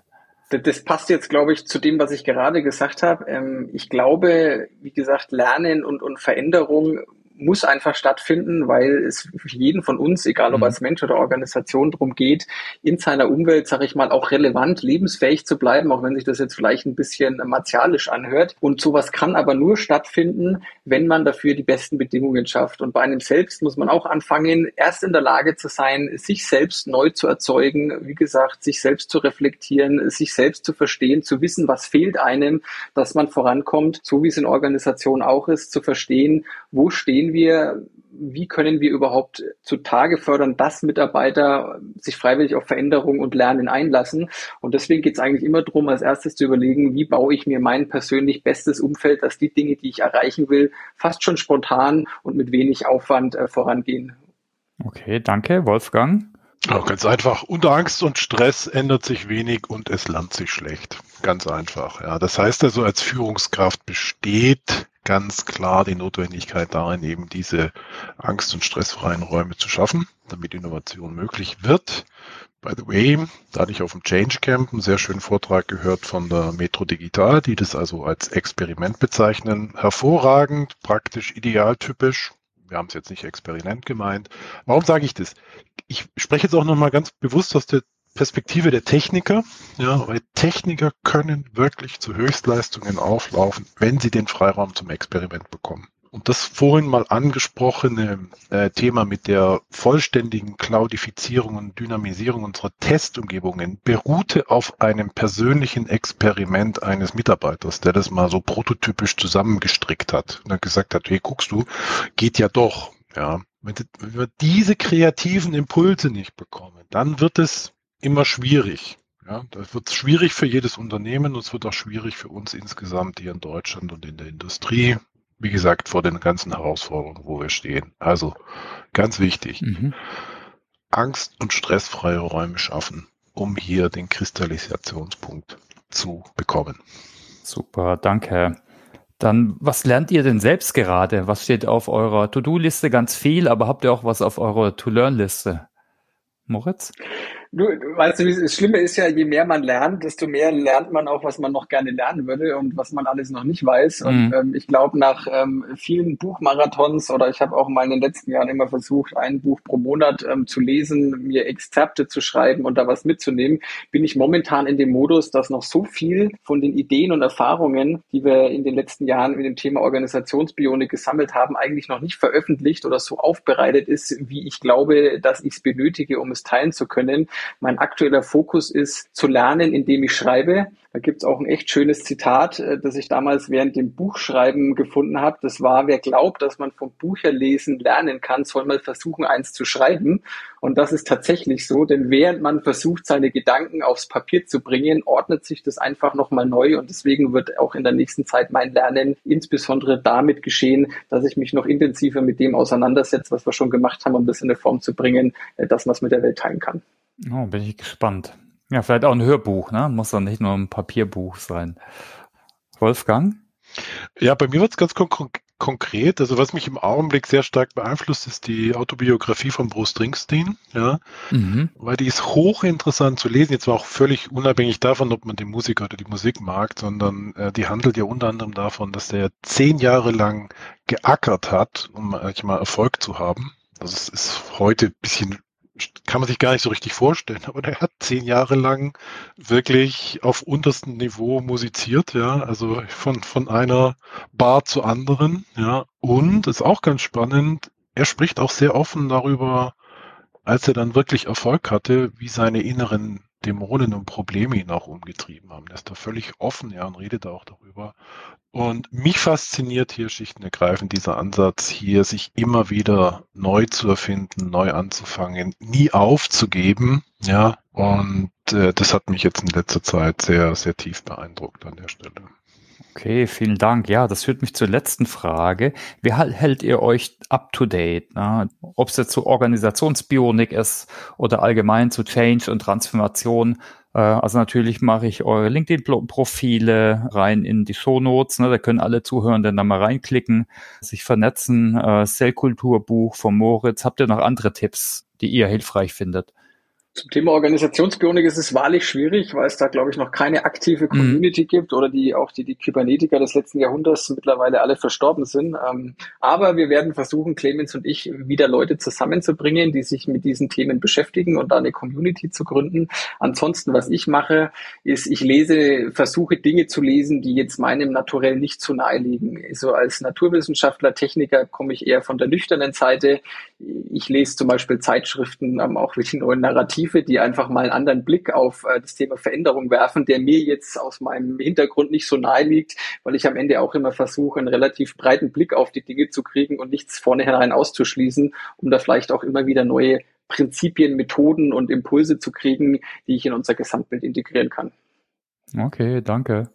Das passt jetzt, glaube ich, zu dem, was ich gerade gesagt habe. Ähm, ich glaube, wie gesagt, Lernen und, und Veränderung muss einfach stattfinden, weil es für jeden von uns, egal ob mhm. als Mensch oder Organisation, darum geht, in seiner Umwelt, sage ich mal, auch relevant, lebensfähig zu bleiben, auch wenn sich das jetzt vielleicht ein bisschen martialisch anhört. Und sowas kann aber nur stattfinden, wenn man dafür die besten Bedingungen schafft. Und bei einem selbst muss man auch anfangen, erst in der Lage zu sein, sich selbst neu zu erzeugen, wie gesagt, sich selbst zu reflektieren, sich selbst zu verstehen, zu wissen, was fehlt einem, dass man vorankommt, so wie es in Organisationen auch ist, zu verstehen, wo stehen sehen wir, wie können wir überhaupt zutage fördern, dass Mitarbeiter sich freiwillig auf Veränderung und Lernen einlassen. Und deswegen geht es eigentlich immer darum, als erstes zu überlegen, wie baue ich mir mein persönlich bestes Umfeld, dass die Dinge, die ich erreichen will, fast schon spontan und mit wenig Aufwand äh, vorangehen. Okay, danke, Wolfgang. Auch ganz einfach. Unter Angst und Stress ändert sich wenig und es lernt sich schlecht. Ganz einfach. Ja, das heißt also, als Führungskraft besteht ganz klar die Notwendigkeit darin, eben diese angst- und stressfreien Räume zu schaffen, damit Innovation möglich wird. By the way, da hatte ich auf dem Change Camp einen sehr schönen Vortrag gehört von der Metro Digital, die das also als Experiment bezeichnen. Hervorragend, praktisch idealtypisch. wir haben es jetzt nicht Experiment gemeint. Warum sage ich das? Ich spreche jetzt auch nochmal ganz bewusst aus der Perspektive der Techniker, ja, weil Techniker können wirklich zu Höchstleistungen auflaufen, wenn sie den Freiraum zum Experiment bekommen. Und das vorhin mal angesprochene äh, Thema mit der vollständigen Cloudifizierung und Dynamisierung unserer Testumgebungen beruhte auf einem persönlichen Experiment eines Mitarbeiters, der das mal so prototypisch zusammengestrickt hat und dann gesagt hat, hey, guckst du, geht ja doch. Ja, wenn wir diese kreativen Impulse nicht bekommen, dann wird es immer schwierig. Ja, das wird schwierig für jedes Unternehmen und es wird auch schwierig für uns insgesamt hier in Deutschland und in der Industrie. Wie gesagt, vor den ganzen Herausforderungen, wo wir stehen. Also ganz wichtig. Mhm. Angst- und stressfreie Räume schaffen, um hier den Kristallisationspunkt zu bekommen. Super, danke. Dann, was lernt ihr denn selbst gerade? Was steht auf eurer To-Do-Liste? Ganz viel, aber habt ihr auch was auf eurer To-Learn-Liste? Moritz? Du, weißt du, das Schlimme ist ja, je mehr man lernt, desto mehr lernt man auch, was man noch gerne lernen würde und was man alles noch nicht weiß. Mhm. Und ähm, ich glaube, nach ähm, vielen Buchmarathons oder ich habe auch mal in den letzten Jahren immer versucht, ein Buch pro Monat ähm, zu lesen, mir Exzerpte zu schreiben und da was mitzunehmen, bin ich momentan in dem Modus, dass noch so viel von den Ideen und Erfahrungen, die wir in den letzten Jahren mit dem Thema Organisationsbionik gesammelt haben, eigentlich noch nicht veröffentlicht oder so aufbereitet ist, wie ich glaube, dass ich es benötige, um es teilen zu können. Mein aktueller Fokus ist zu lernen, indem ich schreibe. Da gibt es auch ein echt schönes Zitat, äh, das ich damals während dem Buchschreiben gefunden habe. Das war, wer glaubt, dass man vom Bücherlesen lernen kann, soll mal versuchen, eins zu schreiben. Und das ist tatsächlich so, denn während man versucht, seine Gedanken aufs Papier zu bringen, ordnet sich das einfach nochmal neu. Und deswegen wird auch in der nächsten Zeit mein Lernen insbesondere damit geschehen, dass ich mich noch intensiver mit dem auseinandersetze, was wir schon gemacht haben, um das in eine Form zu bringen, äh, dass man es mit der Welt teilen kann. Oh, bin ich gespannt. Ja, vielleicht auch ein Hörbuch, ne? Muss dann nicht nur ein Papierbuch sein. Wolfgang? Ja, bei mir wird es ganz kon konkret. Also was mich im Augenblick sehr stark beeinflusst, ist die Autobiografie von Bruce Springsteen, ja, mhm. weil die ist hochinteressant zu lesen. Jetzt war auch völlig unabhängig davon, ob man den Musiker oder die Musik mag, sondern äh, die handelt ja unter anderem davon, dass der zehn Jahre lang geackert hat, um manchmal Erfolg zu haben. Das ist heute ein bisschen kann man sich gar nicht so richtig vorstellen, aber der hat zehn Jahre lang wirklich auf unterstem Niveau musiziert, ja, also von, von einer Bar zur anderen, ja, und ist auch ganz spannend, er spricht auch sehr offen darüber, als er dann wirklich Erfolg hatte, wie seine inneren Dämonen und Probleme ihn auch umgetrieben haben. Er ist da völlig offen, ja, und redet auch darüber. Und mich fasziniert hier schlicht und ergreifend dieser Ansatz, hier sich immer wieder neu zu erfinden, neu anzufangen, nie aufzugeben, ja. Und äh, das hat mich jetzt in letzter Zeit sehr, sehr tief beeindruckt an der Stelle. Okay, vielen Dank. Ja, das führt mich zur letzten Frage. Wie hält ihr euch up to date? Ne? Ob es jetzt zu Organisationsbionik ist oder allgemein zu Change und Transformation. Äh, also natürlich mache ich eure LinkedIn-Profile rein in die Shownotes. Ne? Da können alle Zuhörenden da mal reinklicken, sich vernetzen. Äh, Zellkulturbuch von Moritz. Habt ihr noch andere Tipps, die ihr hilfreich findet? Zum Thema Organisationsbionik ist es wahrlich schwierig, weil es da, glaube ich, noch keine aktive mhm. Community mhm. gibt oder die auch die, die Kybernetiker des letzten Jahrhunderts mittlerweile alle verstorben sind. Ähm, aber wir werden versuchen, Clemens und ich, wieder Leute zusammenzubringen, die sich mit diesen Themen beschäftigen und da eine Community zu gründen. Ansonsten, was ich mache, ist, ich lese, versuche Dinge zu lesen, die jetzt meinem Naturell nicht zu nahe liegen. So also als Naturwissenschaftler, Techniker komme ich eher von der nüchternen Seite. Ich lese zum Beispiel Zeitschriften, ähm, auch welche neuen Narrative Perspektive, die einfach mal einen anderen Blick auf äh, das Thema Veränderung werfen, der mir jetzt aus meinem Hintergrund nicht so nahe liegt, weil ich am Ende auch immer versuche, einen relativ breiten Blick auf die Dinge zu kriegen und nichts vornherein auszuschließen, um da vielleicht auch immer wieder neue Prinzipien, Methoden und Impulse zu kriegen, die ich in unser Gesamtbild integrieren kann. Okay, danke.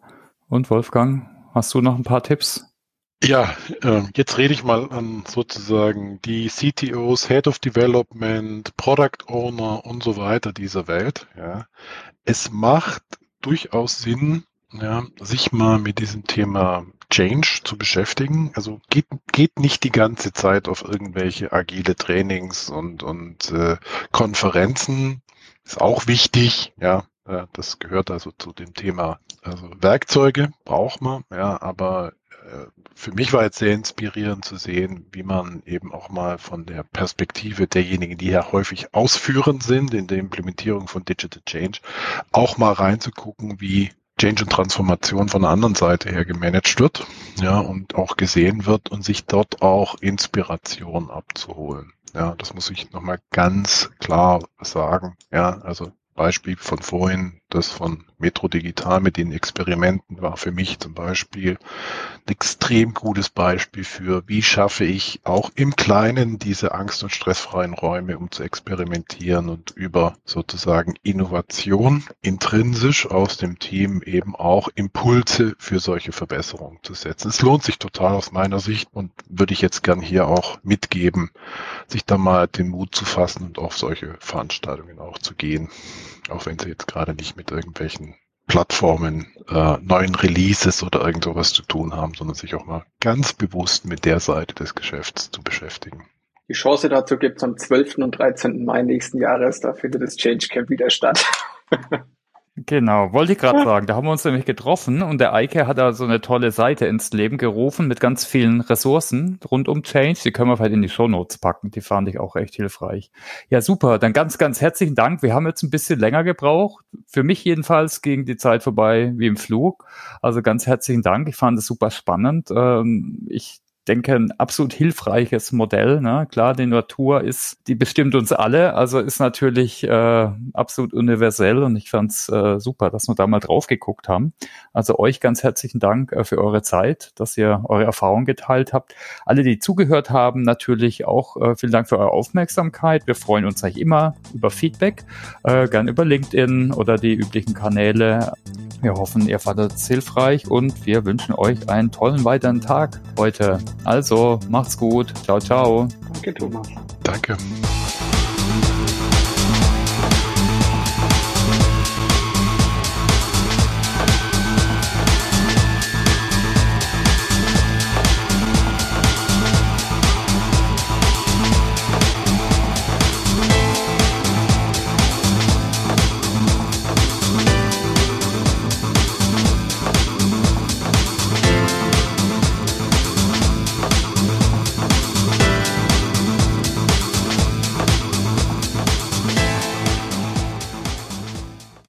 Und Wolfgang, hast du noch ein paar Tipps? Ja, äh, jetzt rede ich mal an sozusagen die CTOs, Head of Development, Product Owner und so weiter dieser Welt. Ja. Es macht durchaus Sinn, ja, sich mal mit diesem Thema Change zu beschäftigen. Also geht, geht nicht die ganze Zeit auf irgendwelche agile Trainings und, und äh, Konferenzen. Ist auch wichtig, ja. Das gehört also zu dem Thema. Also Werkzeuge braucht man, ja, aber äh, für mich war jetzt sehr inspirierend zu sehen, wie man eben auch mal von der Perspektive derjenigen, die ja häufig ausführend sind in der Implementierung von Digital Change, auch mal reinzugucken, wie Change und Transformation von der anderen Seite her gemanagt wird, ja, und auch gesehen wird und sich dort auch Inspiration abzuholen. Ja, das muss ich nochmal ganz klar sagen. Ja, also Beispiel von vorhin, das von Metro Digital mit den Experimenten war für mich zum Beispiel ein extrem gutes Beispiel für, wie schaffe ich auch im Kleinen diese angst- und stressfreien Räume, um zu experimentieren und über sozusagen Innovation intrinsisch aus dem Team eben auch Impulse für solche Verbesserungen zu setzen. Es lohnt sich total aus meiner Sicht und würde ich jetzt gern hier auch mitgeben, sich da mal den Mut zu fassen und auf solche Veranstaltungen auch zu gehen auch wenn sie jetzt gerade nicht mit irgendwelchen Plattformen, äh, neuen Releases oder irgend sowas zu tun haben, sondern sich auch mal ganz bewusst mit der Seite des Geschäfts zu beschäftigen. Die Chance dazu gibt es am 12. und 13. Mai nächsten Jahres. Da findet das Change Camp wieder statt. Genau, wollte ich gerade sagen. Da haben wir uns nämlich getroffen und der Eike hat da so eine tolle Seite ins Leben gerufen mit ganz vielen Ressourcen rund um Change. Die können wir vielleicht in die Show Notes packen. Die fand ich auch echt hilfreich. Ja, super. Dann ganz, ganz herzlichen Dank. Wir haben jetzt ein bisschen länger gebraucht. Für mich jedenfalls ging die Zeit vorbei wie im Flug. Also ganz herzlichen Dank. Ich fand es super spannend. Ähm, ich denke, ein absolut hilfreiches Modell. Ne? Klar, die Natur ist, die bestimmt uns alle, also ist natürlich äh, absolut universell und ich fand's äh, super, dass wir da mal drauf geguckt haben. Also euch ganz herzlichen Dank äh, für eure Zeit, dass ihr eure Erfahrungen geteilt habt. Alle, die zugehört haben, natürlich auch äh, vielen Dank für eure Aufmerksamkeit. Wir freuen uns eigentlich immer über Feedback, äh, gern über LinkedIn oder die üblichen Kanäle. Wir hoffen, ihr fandet es hilfreich und wir wünschen euch einen tollen weiteren Tag heute. Also, macht's gut. Ciao, ciao. Danke, Thomas. Danke.